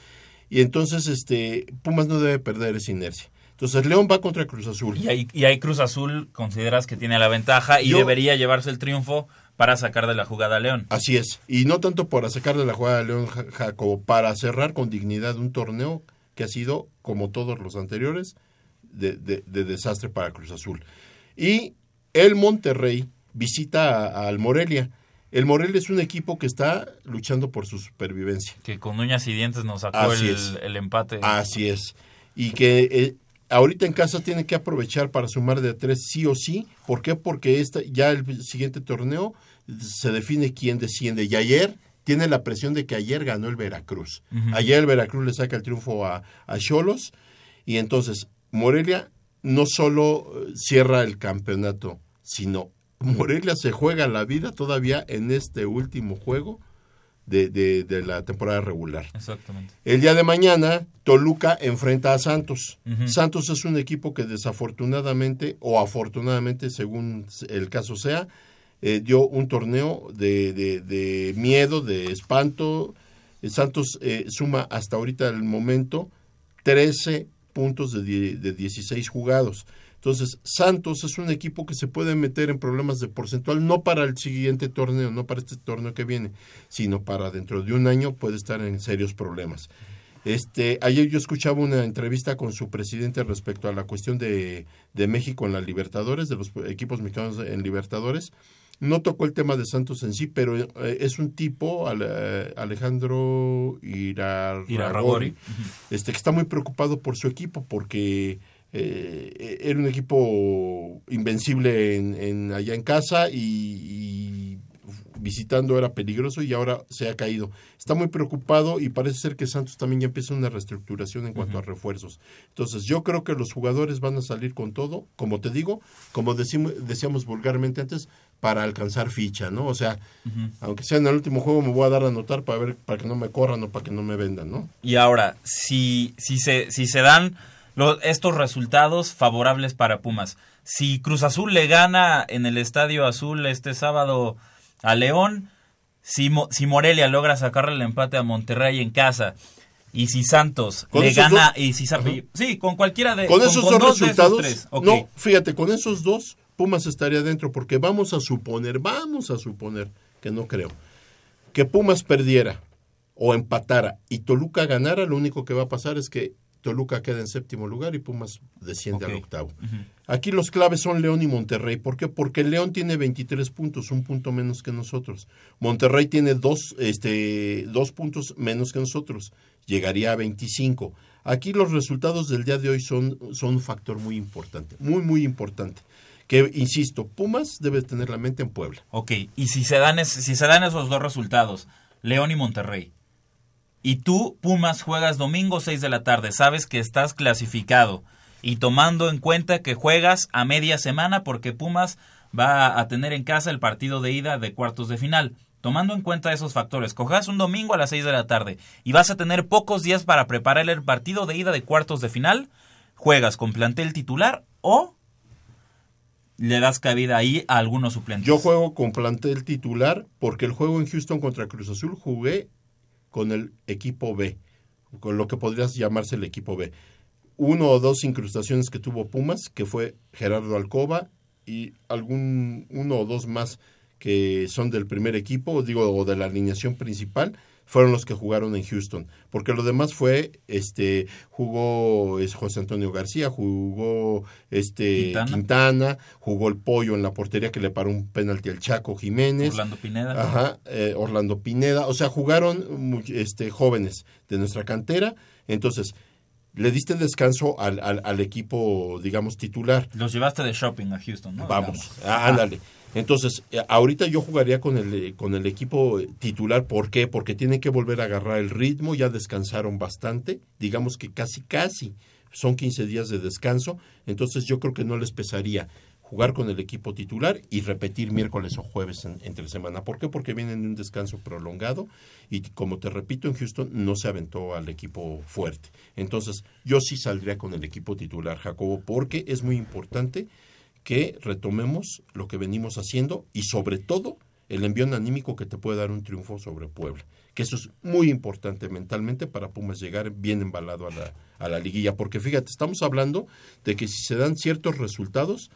Y entonces este Pumas no debe perder esa inercia. Entonces León va contra Cruz Azul. Y ahí, y ahí Cruz Azul consideras que tiene la ventaja y Yo- debería llevarse el triunfo para sacar de la jugada a León. Así es. Y no tanto para sacar de la jugada de León Ja- Jacobo, para cerrar con dignidad un torneo que ha sido, como todos los anteriores, de, de- de desastre para Cruz Azul. Y el Monterrey visita al Morelia. El Morelia es un equipo que está luchando por su supervivencia. Que con uñas y dientes nos sacó el, empate. Así es. Y que eh, ahorita en casa tiene que aprovechar para sumar de tres sí o sí. ¿Por qué? Porque esta, ya el siguiente torneo se define quién desciende. Y ayer tiene la presión de que ayer ganó el Veracruz. Ayer el Veracruz le saca el triunfo a a Cholos. y entonces Morelia no solo eh, cierra el campeonato, sino Morelia se juega la vida todavía en este último juego de, de- de la temporada regular. Exactamente. El día de mañana, Toluca enfrenta a Santos. Santos es un equipo que desafortunadamente o afortunadamente, según el caso sea, eh, dio un torneo de, de- miedo, de espanto. Santos eh, suma hasta ahorita el momento 13 puntos de, de 16 jugados. Entonces, Santos es un equipo que se puede meter en problemas de porcentual, no para el siguiente torneo, no para este torneo que viene, sino para dentro de un año puede estar en serios problemas. Este, ayer yo escuchaba una entrevista con su presidente respecto a la cuestión de, de México en la Libertadores, de los equipos mexicanos en Libertadores. No tocó el tema de Santos en sí, pero eh, es un tipo, Ale- Alejandro Irarrágorri. este, que está muy preocupado por su equipo porque eh, era un equipo invencible en, en- allá en casa y, y visitando era peligroso y ahora se ha caído. Está muy preocupado y parece ser que Santos también ya empieza una reestructuración en cuanto a refuerzos. Entonces yo creo que los jugadores van a salir con todo, como te digo, como decimos, decíamos vulgarmente antes, para alcanzar ficha, ¿no? O sea, aunque sea en el último juego me voy a dar a notar para ver, para que no me corran o para que no me vendan, ¿no? Y ahora, si, si, se, si se dan estos resultados favorables para Pumas, si Cruz Azul le gana en el Estadio Azul este sábado a León, si, Mo- si Morelia logra sacarle el empate a Monterrey en casa, y si Santos le esos gana, dos- y si sí, con cualquiera de con esos dos de esos resultados, tres, ok. no, fíjate, con esos dos, Pumas estaría dentro, porque vamos a suponer, vamos a suponer, que no creo, que Pumas perdiera o empatara y Toluca ganara, lo único que va a pasar es que Toluca queda en séptimo lugar y Pumas desciende al octavo. Aquí los claves son León y Monterrey. ¿Por qué? Porque León tiene 23 puntos, un punto menos que nosotros. Monterrey tiene dos, este, dos puntos menos que nosotros. Llegaría a 25. Aquí los resultados del día de hoy son, son un factor muy importante, muy, muy importante. Que, insisto, Pumas debe tener la mente en Puebla. Ok, y si se dan, si se dan esos dos resultados, León y Monterrey, y tú, Pumas, juegas domingo 6 de la tarde, sabes que estás clasificado, y tomando en cuenta que juegas a media semana porque Pumas va a tener en casa el partido de ida de cuartos de final. Tomando en cuenta esos factores, cojas un domingo a las 6 de la tarde y vas a tener pocos días para preparar el partido de ida de cuartos de final, juegas con plantel titular o le das cabida ahí a algunos suplentes. Yo juego con plantel titular porque el juego en Houston contra Cruz Azul jugué con el equipo B, con lo que podrías llamarse el equipo B. Uno o dos incrustaciones que tuvo Pumas, que fue Gerardo Alcoba y algún uno o dos más que son del primer equipo, digo, o de la alineación principal, fueron los que jugaron en Houston, porque lo demás fue, este, jugó es José Antonio García, jugó este Quintana. Quintana. jugó el pollo en la portería que le paró un penalti al Chaco Jiménez, Orlando Pineda. Ajá, eh, Orlando Pineda, o sea, jugaron este, jóvenes de nuestra cantera, entonces le diste descanso al, al, al equipo, digamos, titular. Los llevaste de shopping a Houston, ¿no? Vamos, ah, ándale. Entonces, eh, ahorita yo jugaría con el, eh, con el equipo eh, titular. ¿Por qué? Porque tienen que volver a agarrar el ritmo. Ya descansaron bastante. Digamos que casi, casi. Son 15 días de descanso. Entonces, yo creo que no les pesaría jugar con el equipo titular y repetir miércoles o jueves en- entre semana. ¿Por qué? Porque vienen de un descanso prolongado y como te repito, en Houston no se aventó al equipo fuerte. Entonces, yo sí saldría con el equipo titular, Jacobo, porque es muy importante que retomemos lo que venimos haciendo y sobre todo el envión anímico que te puede dar un triunfo sobre Puebla. Que eso es muy importante mentalmente para Pumas llegar bien embalado a la, a la liguilla. Porque fíjate, estamos hablando de que si se dan ciertos resultados,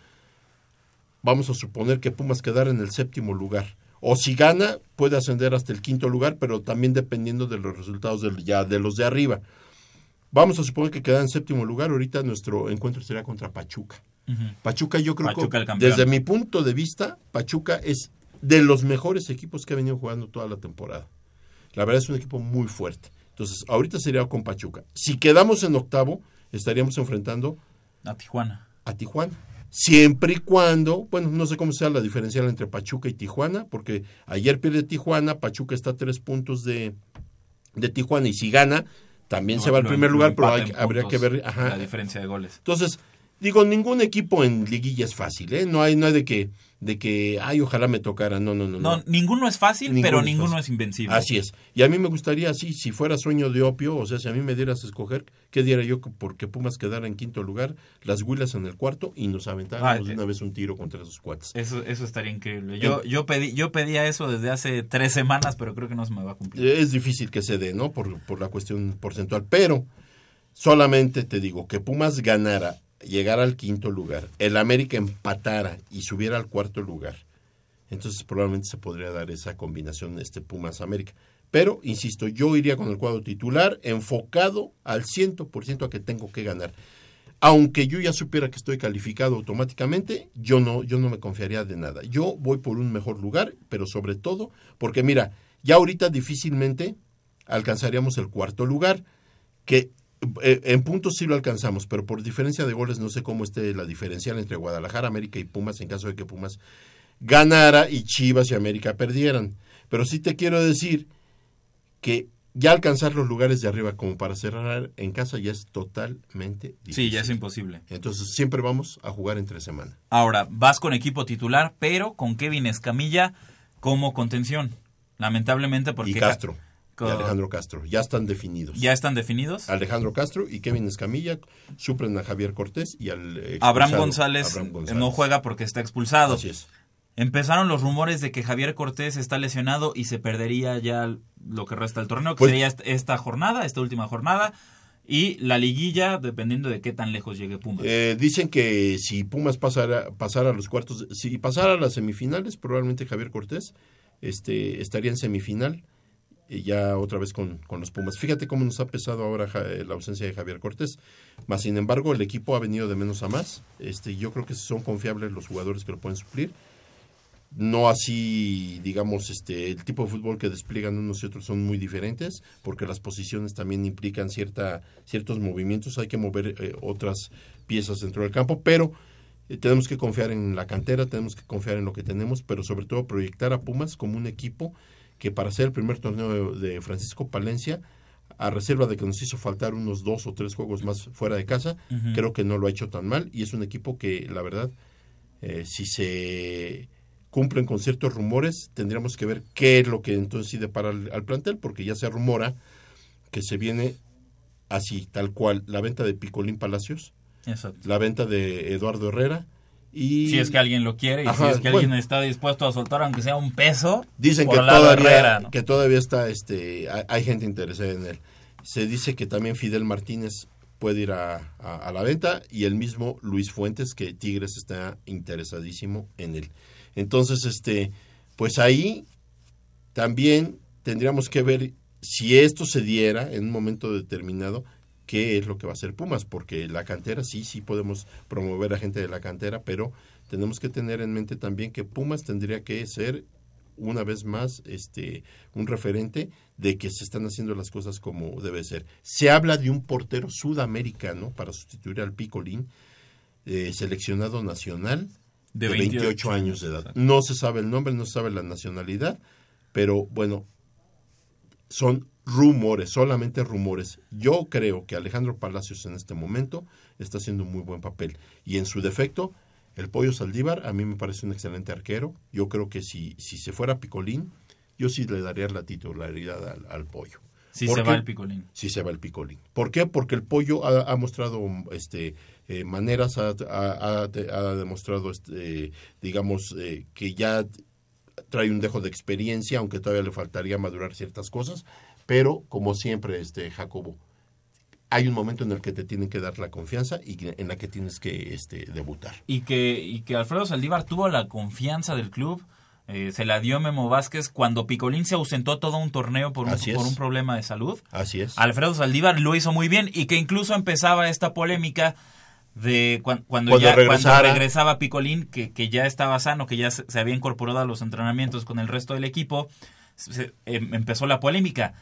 vamos a suponer que Pumas quedara en el séptimo lugar. O si gana, puede ascender hasta el quinto lugar, pero también dependiendo de los resultados del- ya de los de arriba. Vamos a suponer que queda en séptimo lugar. Ahorita nuestro encuentro será contra Pachuca. Pachuca yo creo Pachuca que desde mi punto de vista, Pachuca es de los mejores equipos que ha venido jugando toda la temporada. La verdad es un equipo muy fuerte. Entonces, ahorita sería con Pachuca. Si quedamos en octavo, estaríamos enfrentando A Tijuana. a Tijuana. Siempre y cuando, bueno, no sé cómo sea la diferencial entre Pachuca y Tijuana, porque ayer pierde Tijuana, Pachuca está a tres puntos de, de Tijuana y si gana, también se va al primer lugar, pero hay- habría que ver. Ajá. La diferencia de goles. Entonces, digo, ningún equipo en liguilla es fácil, ¿eh? No hay, no hay de que, de que, ay, ojalá me tocara. No, no, no. No, no. ninguno es fácil, Ninguno pero es ninguno fácil. es invencible. Así es. Y a mí me gustaría, así, si fuera sueño de opio, o sea, si a mí me dieras a escoger, ¿qué diera yo porque Pumas quedara en quinto lugar, las Huilas en el cuarto y nos aventáramos Ah, de eh. una vez un tiro contra esos cuates? Eso, eso estaría increíble. Yo, yo, pedí, yo pedía eso desde hace tres semanas, pero creo que no se me va a cumplir. Es difícil que se dé, ¿no? Por, por la cuestión porcentual. Pero solamente te digo que Pumas ganara, llegara al quinto lugar, el América empatara y subiera al cuarto lugar. Entonces probablemente se podría dar esa combinación este Pumas América. Pero, insisto, yo iría con el cuadro titular enfocado al 100% a que tengo que ganar. Aunque yo ya supiera que estoy calificado automáticamente, yo no, yo no me confiaría de nada. Yo voy por un mejor lugar, pero sobre todo, porque mira, ya ahorita difícilmente alcanzaríamos el cuarto lugar, que en puntos sí lo alcanzamos, pero por diferencia de goles no sé cómo esté la diferencial entre Guadalajara, América y Pumas en caso de que Pumas ganara y Chivas y América perdieran. Pero sí te quiero decir que ya alcanzar los lugares de arriba como para cerrar en casa ya es totalmente difícil. Sí, ya es imposible. Entonces siempre vamos a jugar entre semana. Ahora, vas con equipo titular, pero con Kevin Escamilla como contención. Lamentablemente porque... Y Castro. Y Alejandro Castro. Ya están definidos. ¿Ya están definidos? Alejandro Castro y Kevin Escamilla suplen a Javier Cortés y al Abraham González, Abraham eh, González. no juega porque está expulsado. Así es. Empezaron los rumores de que Javier Cortés está lesionado y se perdería ya lo que resta del torneo, que Pues- sería est- esta jornada, esta última jornada, y la liguilla, dependiendo de qué tan lejos llegue Pumas. Eh, dicen que si Pumas pasara, pasara a los cuartos, si pasara a las semifinales, probablemente Javier Cortés este, estaría en semifinal, y ya otra vez con, con los Pumas. Fíjate cómo nos ha pesado ahora ja- la ausencia de Javier Cortés. Más sin embargo, el equipo ha venido de menos a más. Este, yo creo que son confiables los jugadores que lo pueden suplir. No así, digamos, este, el tipo de fútbol que despliegan unos y otros son muy diferentes, porque las posiciones también implican cierta, ciertos movimientos, hay que mover eh, otras piezas dentro del campo, pero eh, tenemos que confiar en la cantera, tenemos que confiar en lo que tenemos, pero sobre todo proyectar a Pumas como un equipo que para ser el primer torneo de, Francisco Palencia, a reserva de que nos hizo faltar unos dos o tres juegos más fuera de casa, creo que no lo ha hecho tan mal y es un equipo que, la verdad, eh, si se cumplen con ciertos rumores, tendríamos que ver qué es lo que entonces sí depara al, al plantel, porque ya se rumora que se viene así, tal cual, la venta de Picolín Palacios, Exacto. la venta de Eduardo Herrera y... Si es que alguien lo quiere y Ajá, si es que bueno. alguien está dispuesto a soltar, aunque sea un peso, Dicen por que todavía, Herrera, ¿no? que todavía está, este, hay, hay gente interesada en él. Se dice que también Fidel Martínez puede ir a, a- a la venta y el mismo Luis Fuentes que Tigres está interesadísimo en él. Entonces, este, pues ahí también tendríamos que ver si esto se diera en un momento determinado, qué es lo que va a hacer Pumas, porque la cantera sí, sí podemos promover a gente de la cantera, pero tenemos que tener en mente también que Pumas tendría que ser una vez más este un referente de que se están haciendo las cosas como debe ser. Se habla de un portero sudamericano para sustituir al Picolín, eh, seleccionado nacional De de 28 28, años de edad. No se sabe el nombre, no se sabe la nacionalidad, pero bueno, son rumores, solamente rumores. Yo creo que Alejandro Palacios en este momento está haciendo un muy buen papel. Y en su defecto, el Pollo Saldívar a mí me parece un excelente arquero. Yo creo que si, si se fuera Picolín, yo sí le daría la titularidad al, al Pollo. Si ¿Por se va el picolín. Si se va el Picolín. ¿Por qué? Porque el Pollo ha, ha mostrado este eh, maneras, ha- ha demostrado, este, digamos, eh, que ya trae un dejo de experiencia, aunque todavía le faltaría madurar ciertas cosas, pero como siempre, este Jacobo, hay un momento en el que te tienen que dar la confianza y en la que tienes que este, debutar. Y que, y que Alfredo Saldívar tuvo la confianza del club. eh, se la dio Memo Vázquez cuando Picolín se ausentó todo un torneo por un, por un problema de salud. Así es. Alfredo Saldívar lo hizo muy bien y que incluso empezaba esta polémica de cuan- cuando, Cuando ya cuando regresaba Picolín, que, que ya estaba sano, que ya se, se había incorporado a los entrenamientos con el resto del equipo, se- em- empezó la polémica.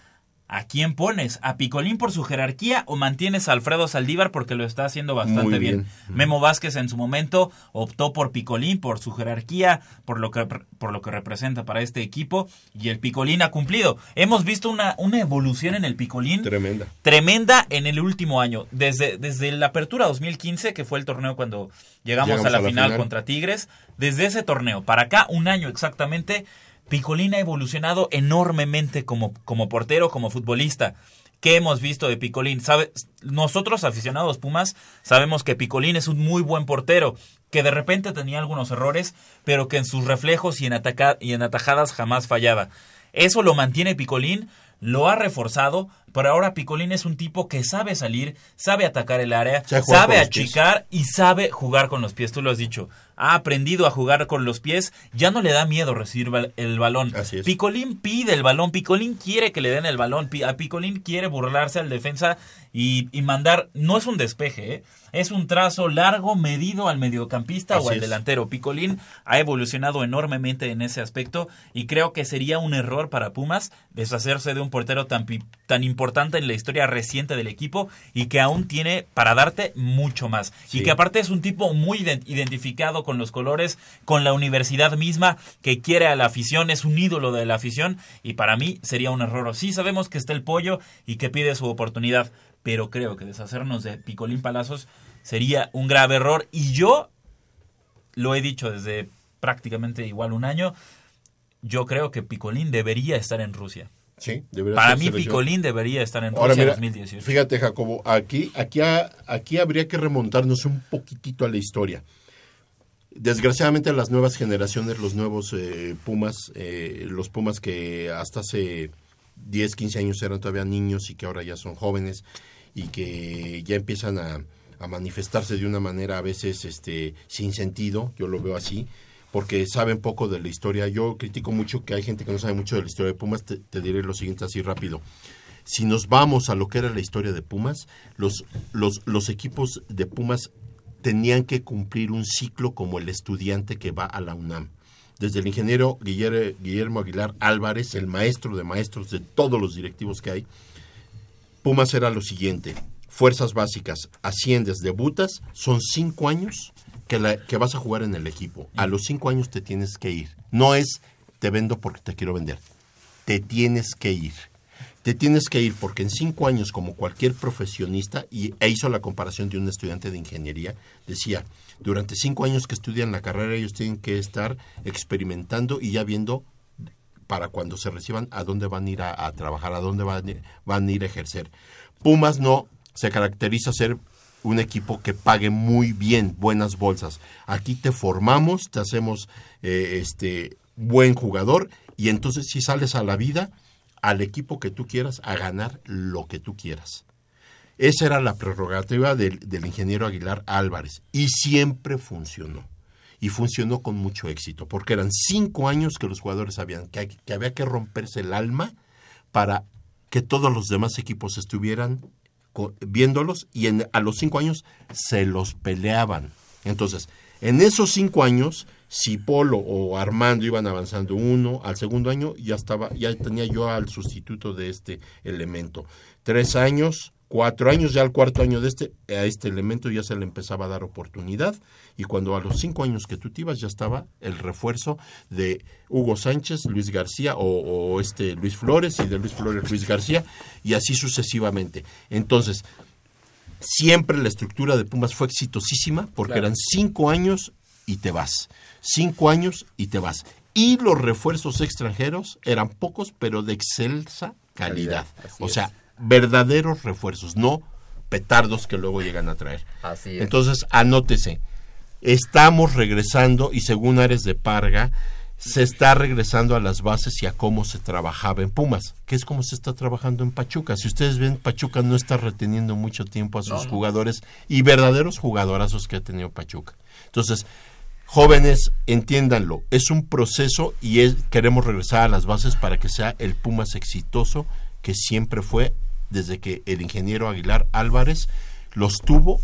¿A quién pones? ¿A Picolín por su jerarquía o mantienes a Alfredo Saldívar porque lo está haciendo bastante bien? bien. Memo Vázquez en su momento optó por Picolín, por su jerarquía, por lo que, por lo que representa para este equipo y el Picolín ha cumplido. Hemos visto una, una evolución en el Picolín Tremenda. tremenda en el último año. Desde, desde la apertura 2015, que fue el torneo cuando llegamos, Llegamos a la a la final, final. contra Tigres, desde ese torneo para acá, un año exactamente, Picolín ha evolucionado enormemente como, como portero, como futbolista. ¿Qué hemos visto de Picolín? ¿Sabe? Nosotros, aficionados Pumas, sabemos que Picolín es un muy buen portero, que de repente tenía algunos errores, pero que en sus reflejos y en, ataca- y en atajadas jamás fallaba. Eso lo mantiene Picolín, lo ha reforzado, pero ahora Picolín es un tipo que sabe salir, sabe atacar el área, Sabe achicar y sabe jugar con los pies, tú lo has dicho. Ha aprendido a jugar con los pies, ya no le da miedo recibir el balón. Así es. Picolín pide el balón, Picolín quiere que le den el balón, a Picolín quiere burlarse al defensa y, y mandar, no es un despeje, ¿eh? es un trazo largo medido al mediocampista Así o al es. delantero. Picolín ha evolucionado enormemente en ese aspecto y creo que sería un error para Pumas deshacerse de un portero tan, tan importante en la historia reciente del equipo y que aún tiene para darte mucho más. Y que aparte es un tipo muy ident- identificado con los colores, con la universidad misma, que quiere a la afición, es un ídolo de la afición y para mí sería un error. Sí sabemos que está el pollo y que pide su oportunidad, pero creo que deshacernos de Picolín Palazos sería un grave error y yo lo he dicho desde prácticamente igual un año, yo creo que Picolín debería estar en Rusia. Sí, Para mí. Picolín debería estar en Ahora Rusia mira, 2018. fíjate Jacobo, aquí, aquí, aquí habría que remontarnos un poquitito a la historia. Desgraciadamente las nuevas generaciones, los nuevos eh, Pumas, eh, los Pumas que hasta hace 10, 15 años eran todavía niños y que ahora ya son jóvenes y que ya empiezan a, manifestarse de una manera a veces este, sin sentido, yo lo veo así, porque saben poco de la historia. Yo critico mucho que hay gente que no sabe mucho de la historia de Pumas, te, te diré lo siguiente así rápido si nos vamos a lo que era la historia de Pumas, los, los, los equipos de Pumas tenían que cumplir un ciclo como el estudiante que va a la UNAM. Desde el ingeniero Guillermo, Aguilar Álvarez, el maestro de maestros de todos los directivos que hay, Pumas era lo siguiente, fuerzas básicas, asciendes, debutas, son cinco años que, que vas a jugar en el equipo. A los cinco años te tienes que ir. No es te vendo porque te quiero vender. Te tienes que ir. Te tienes que ir porque en cinco años, como cualquier profesionista, y, e hizo la comparación de un estudiante de ingeniería, decía, durante cinco años que estudian la carrera, ellos tienen que estar experimentando y ya viendo para cuando se reciban a dónde van a ir a, trabajar, a dónde van, van a ir a ejercer. Pumas no se caracteriza ser un equipo que pague muy bien, buenas bolsas. Aquí te formamos, te hacemos eh, este buen jugador y entonces si sales a la vida, al equipo que tú quieras, a ganar lo que tú quieras. Esa era la prerrogativa del, del ingeniero Aguilar Álvarez y siempre funcionó. Y funcionó con mucho éxito, porque eran cinco años que los jugadores sabían que, que había que romperse el alma para que todos los demás equipos estuvieran viéndolos y en- a los cinco años se los peleaban. Entonces, en esos cinco años, si Polo o Armando iban avanzando uno, al segundo año ya estaba, ya tenía yo al sustituto de este elemento. Tres años, cuatro años, ya al cuarto año de este, a este elemento ya se le empezaba a dar oportunidad y cuando a los cinco años que tú te ibas ya estaba el refuerzo de Hugo Sánchez, Luis García o, o este Luis Flores y de Luis Flores Luis García y así sucesivamente. Entonces, siempre la estructura de Pumas fue exitosísima porque Claro. eran cinco años y te vas. Cinco años y te vas. Y los refuerzos extranjeros eran pocos, pero de excelsa calidad. O es. sea, verdaderos refuerzos, no petardos que luego llegan a traer. Así es. Entonces, anótese. Estamos regresando, y según Ares de Parga, se está regresando a las bases y a cómo se trabajaba en Pumas, que es como se está trabajando en Pachuca. Si ustedes ven, Pachuca no está reteniendo mucho tiempo a sus No, no. jugadores y verdaderos jugadorazos que ha tenido Pachuca. Entonces, jóvenes, entiéndanlo, es un proceso y es, queremos regresar a las bases para que sea el Pumas exitoso que siempre fue desde que el ingeniero Aguilar Álvarez los tuvo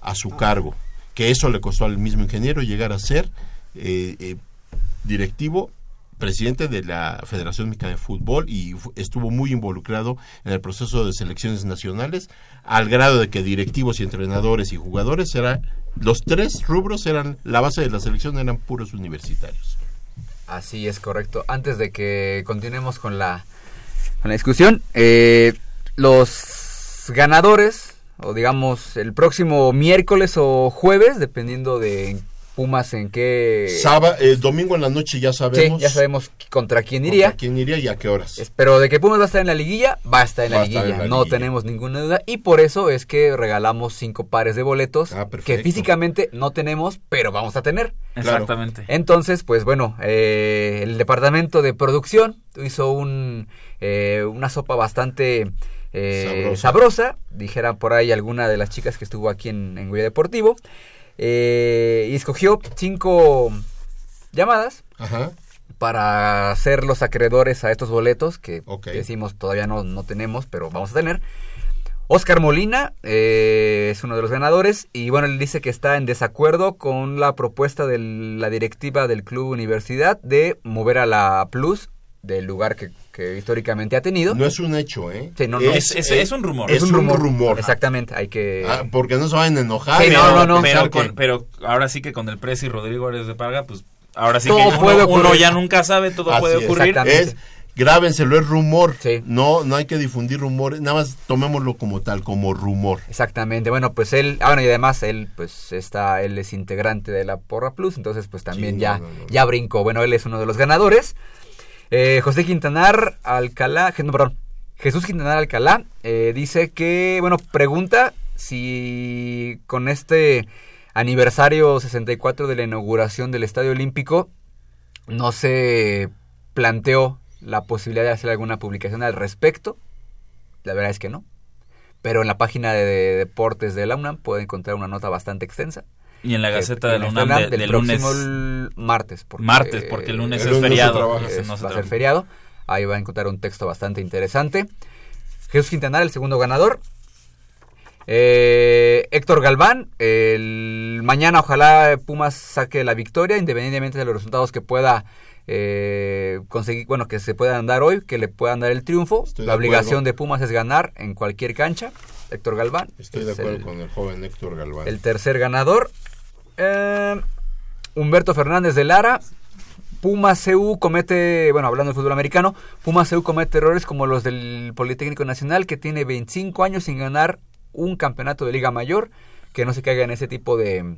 a su cargo, que eso le costó al mismo ingeniero llegar a ser eh, eh, directivo presidente de la Federación Mexicana de Fútbol y estuvo muy involucrado en el proceso de selecciones nacionales al grado de que directivos y entrenadores y jugadores eran los tres rubros eran la base de la selección eran puros universitarios. Así es correcto. Antes de que continuemos con la, con la discusión, eh, los ganadores, o digamos el próximo miércoles o jueves, dependiendo de Pumas en qué... Sábado, el domingo en la noche ya Sí, sabemos ya sabemos contra quién iría. contra quién iría y a qué horas. Pero de que Pumas va a estar en la liguilla, va a estar en Va la estar liguilla. en la no liguilla. tenemos ninguna duda. Y por eso es que regalamos cinco pares de boletos Ah, que físicamente no tenemos, pero vamos a tener. Exactamente. Entonces, pues bueno, eh, el departamento de producción hizo un, eh, una sopa bastante eh, Sabrosa. sabrosa. Dijera por ahí alguna de las chicas que estuvo aquí en, en Goya Deportivo. Eh, y escogió cinco llamadas Ajá. para ser los acreedores a estos boletos que decimos todavía no, no tenemos, pero vamos a tener. Oscar Molina eh, es uno de los ganadores y bueno, él dice que está en desacuerdo con la propuesta de la directiva del Club Universidad de mover a la Plus del lugar que, que históricamente ha tenido. No es un hecho, ¿eh? Sí, no, no. Es- es- es un rumor. Es, un rumor. Exactamente, hay que... Ah, porque no se van a enojar. Sí, pero, no, no, no. Pero, con- que- pero ahora sí que con el Presi y Rodrigo Ares de Parga, pues ahora sí Todo que uno, puede uno ocurrir. ya nunca sabe, todo Así puede es. ocurrir. Es, grábenselo, es rumor. Sí. No, no hay que difundir rumores, nada más tomémoslo como tal, como rumor. Exactamente, bueno, pues él, ah, bueno, y además él, pues está, él es integrante de la Porra Plus, entonces pues también Sí, ya, no, no, no. ya brincó. Bueno, él es uno de los ganadores. Eh, José Quintanar Alcalá, no, perdón, Jesús Quintanar Alcalá eh, dice que, bueno, pregunta si con este aniversario 64 de la inauguración del Estadio Olímpico no se planteó la posibilidad de hacer alguna publicación al respecto. La verdad es que no. Pero en la página de deportes de la UNAM puede encontrar una nota bastante extensa. Y en la que- Gaceta de la UNAM de- del del lunes. martes. Porque, Martes, porque el lunes El es lunes no se feriado. trabaja. ese es- no se va a ser feriado. Ahí va a encontrar un texto bastante interesante. Jesús Quintanar, el segundo ganador. Eh, Héctor Galván, el mañana ojalá Pumas saque la victoria, independientemente de los resultados que pueda eh, conseguir, bueno, que se puedan dar hoy, que le puedan dar el triunfo. Estoy de la obligación acuerdo. de Pumas es ganar en cualquier cancha. Héctor Galván. Estoy de acuerdo el- con el joven Héctor Galván. el tercer ganador. Eh, Humberto Fernández de Lara. Puma CU comete, bueno, hablando del fútbol americano, Puma CU comete errores como los del Politécnico Nacional, que tiene 25 años sin ganar un campeonato de Liga Mayor, que no se caiga en ese tipo de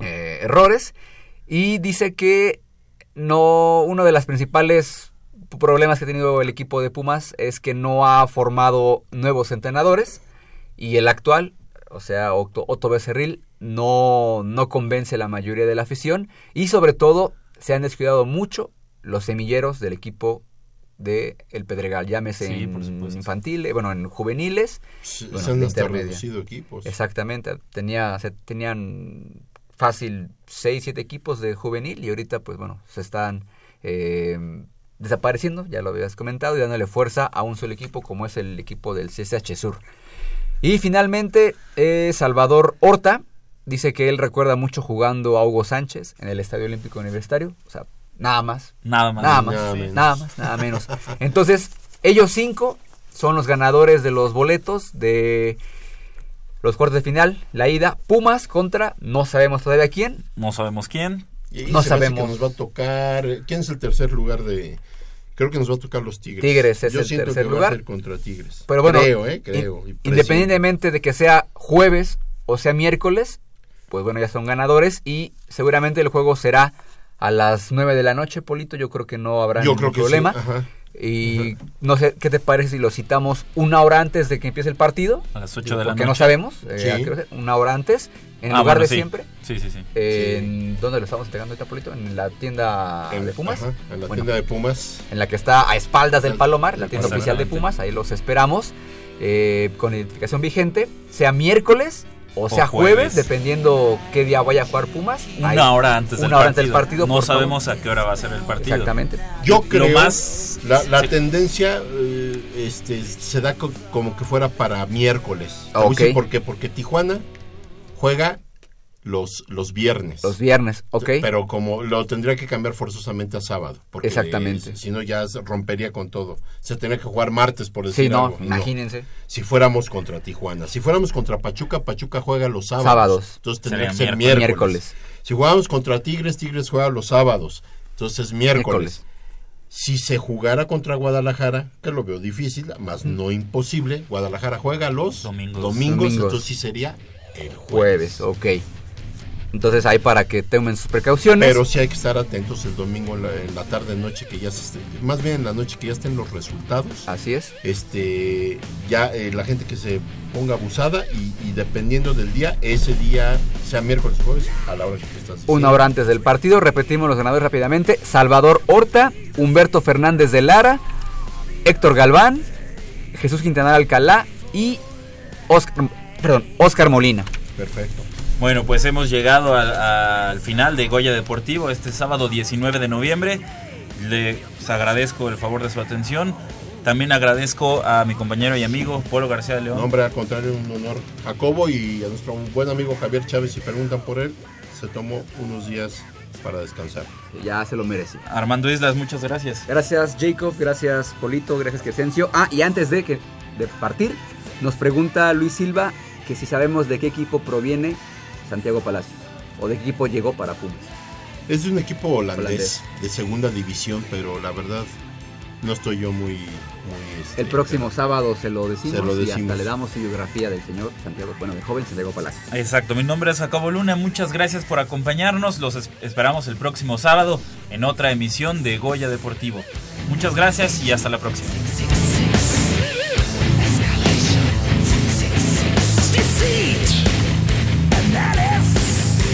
eh, errores. Y dice que no, uno de los principales problemas que ha tenido el equipo de Pumas es que no ha formado nuevos entrenadores y el actual, o sea, Otto, Otto Becerril, no, no convence a la mayoría de la afición y sobre todo se han descuidado mucho los semilleros del equipo de El Pedregal, llámese Sí, en supuesto. infantil, eh, bueno, en juveniles, bueno, se han hasta reducido equipos. Exactamente, tenía, se, tenían fácil 6, 7 equipos de juvenil y ahorita pues bueno, se están eh, desapareciendo, ya lo habías comentado, y dándole fuerza a un solo equipo como es el equipo del CSH Sur. Y finalmente, eh, Salvador Horta dice que él recuerda mucho jugando a Hugo Sánchez en el Estadio Olímpico Universitario, o sea, nada más, Nada más. nada más, Nada nada, menos. más, nada menos. Entonces, ellos cinco son los ganadores de los boletos de los cuartos de final, la ida, Pumas contra no sabemos todavía quién. No sabemos quién. Y no sabemos. que nos va a tocar. ¿Quién es el tercer lugar de.? Creo que nos va a tocar los Tigres. Tigres es Yo el siento tercer que lugar. Va a ser contra Tigres. Pero bueno, creo, ¿eh? Creo. in- independientemente de que sea jueves o sea miércoles, pues bueno, ya son ganadores y seguramente el juego será a las 9 de la noche, Polito. Yo creo que no habrá Yo ningún creo que problema. sí. Ajá. Y no sé, ¿qué te parece si lo citamos una hora antes de que empiece el partido? A las 8 de la Porque noche. no sabemos, eh, Sí. una hora antes, en el Ah, lugar bueno, de sí. siempre. Sí, sí, sí. ¿En dónde lo estamos entregando ahorita, Polito? En la tienda En- de Pumas. ajá, en la Bueno, tienda de Pumas. en la que está a espaldas del Palomar, la tienda oficial de. Pumas, ahí los esperamos eh, con identificación vigente, sea miércoles o sea jueves, jueves. dependiendo qué día vaya a jugar Pumas. Una hora antes del una hora partido. antes del partido. No favor. sabemos a qué hora va a ser el partido. Exactamente. Yo Lo creo. más- La, la sí. tendencia eh, este, se da co- como que fuera para miércoles. Te Ah, voy a decir ok. ¿Por qué? Porque Tijuana juega los, los viernes. Los viernes, ok. Pero como lo tendría que cambiar forzosamente a sábado. Porque Exactamente. Si no, ya rompería con todo. Se tendría que jugar martes, por decir Sí, no, algo. imagínense. Si fuéramos contra Tijuana. Si fuéramos contra Pachuca, Pachuca juega los sábados. Sábados. Entonces tendría Sería que ser miércoles. Si jugamos contra Tigres, Tigres juega los sábados. Entonces miércoles. Miércoles. Si se jugara contra Guadalajara, que lo veo difícil, más no imposible, Guadalajara juega los domingos, Domingos. entonces sí sería el Jueves, ok. Entonces ahí para que tomen sus precauciones. Pero sí hay que estar atentos el domingo en la, en la tarde, noche, que ya se esté- más bien en la noche que ya estén los resultados. Así es. Este, ya eh, la gente que se ponga abusada y, y dependiendo del día, ese día, sea miércoles o jueves, a la hora que estás. Una hora antes del partido, repetimos los ganadores rápidamente. Salvador Horta, Humberto Fernández de Lara, Héctor Galván, Jesús Quintanar Alcalá y Oscar, perdón, Oscar Molina. Perfecto. Bueno, pues hemos llegado al, al final de Goya Deportivo este sábado 19 de noviembre. Les agradezco el favor de su atención. También agradezco a mi compañero y amigo Polo García de León. No, hombre, al contrario, un honor. Jacobo y a nuestro buen amigo Javier Chávez, si preguntan por él, se tomó unos días para descansar. Ya se lo merece. Armando Islas, muchas gracias. Gracias Jacob, gracias Polito, gracias Crescencio. Ah, y antes de, que, de partir, nos pregunta Luis Silva que si sabemos de qué equipo proviene Santiago Palacios o de qué equipo llegó para Pumas. Es de un equipo holandés, Holandés. de segunda división, pero la verdad no estoy yo muy... muy este, El próximo sábado se lo decimos, Se lo y hasta decimos. le damos biografía del señor Santiago, bueno, de joven Santiago Palacios. Exacto, mi nombre es Jacobo Luna, muchas gracias por acompañarnos, los es- esperamos el próximo sábado en otra emisión de Goya Deportivo. Muchas gracias y hasta la próxima.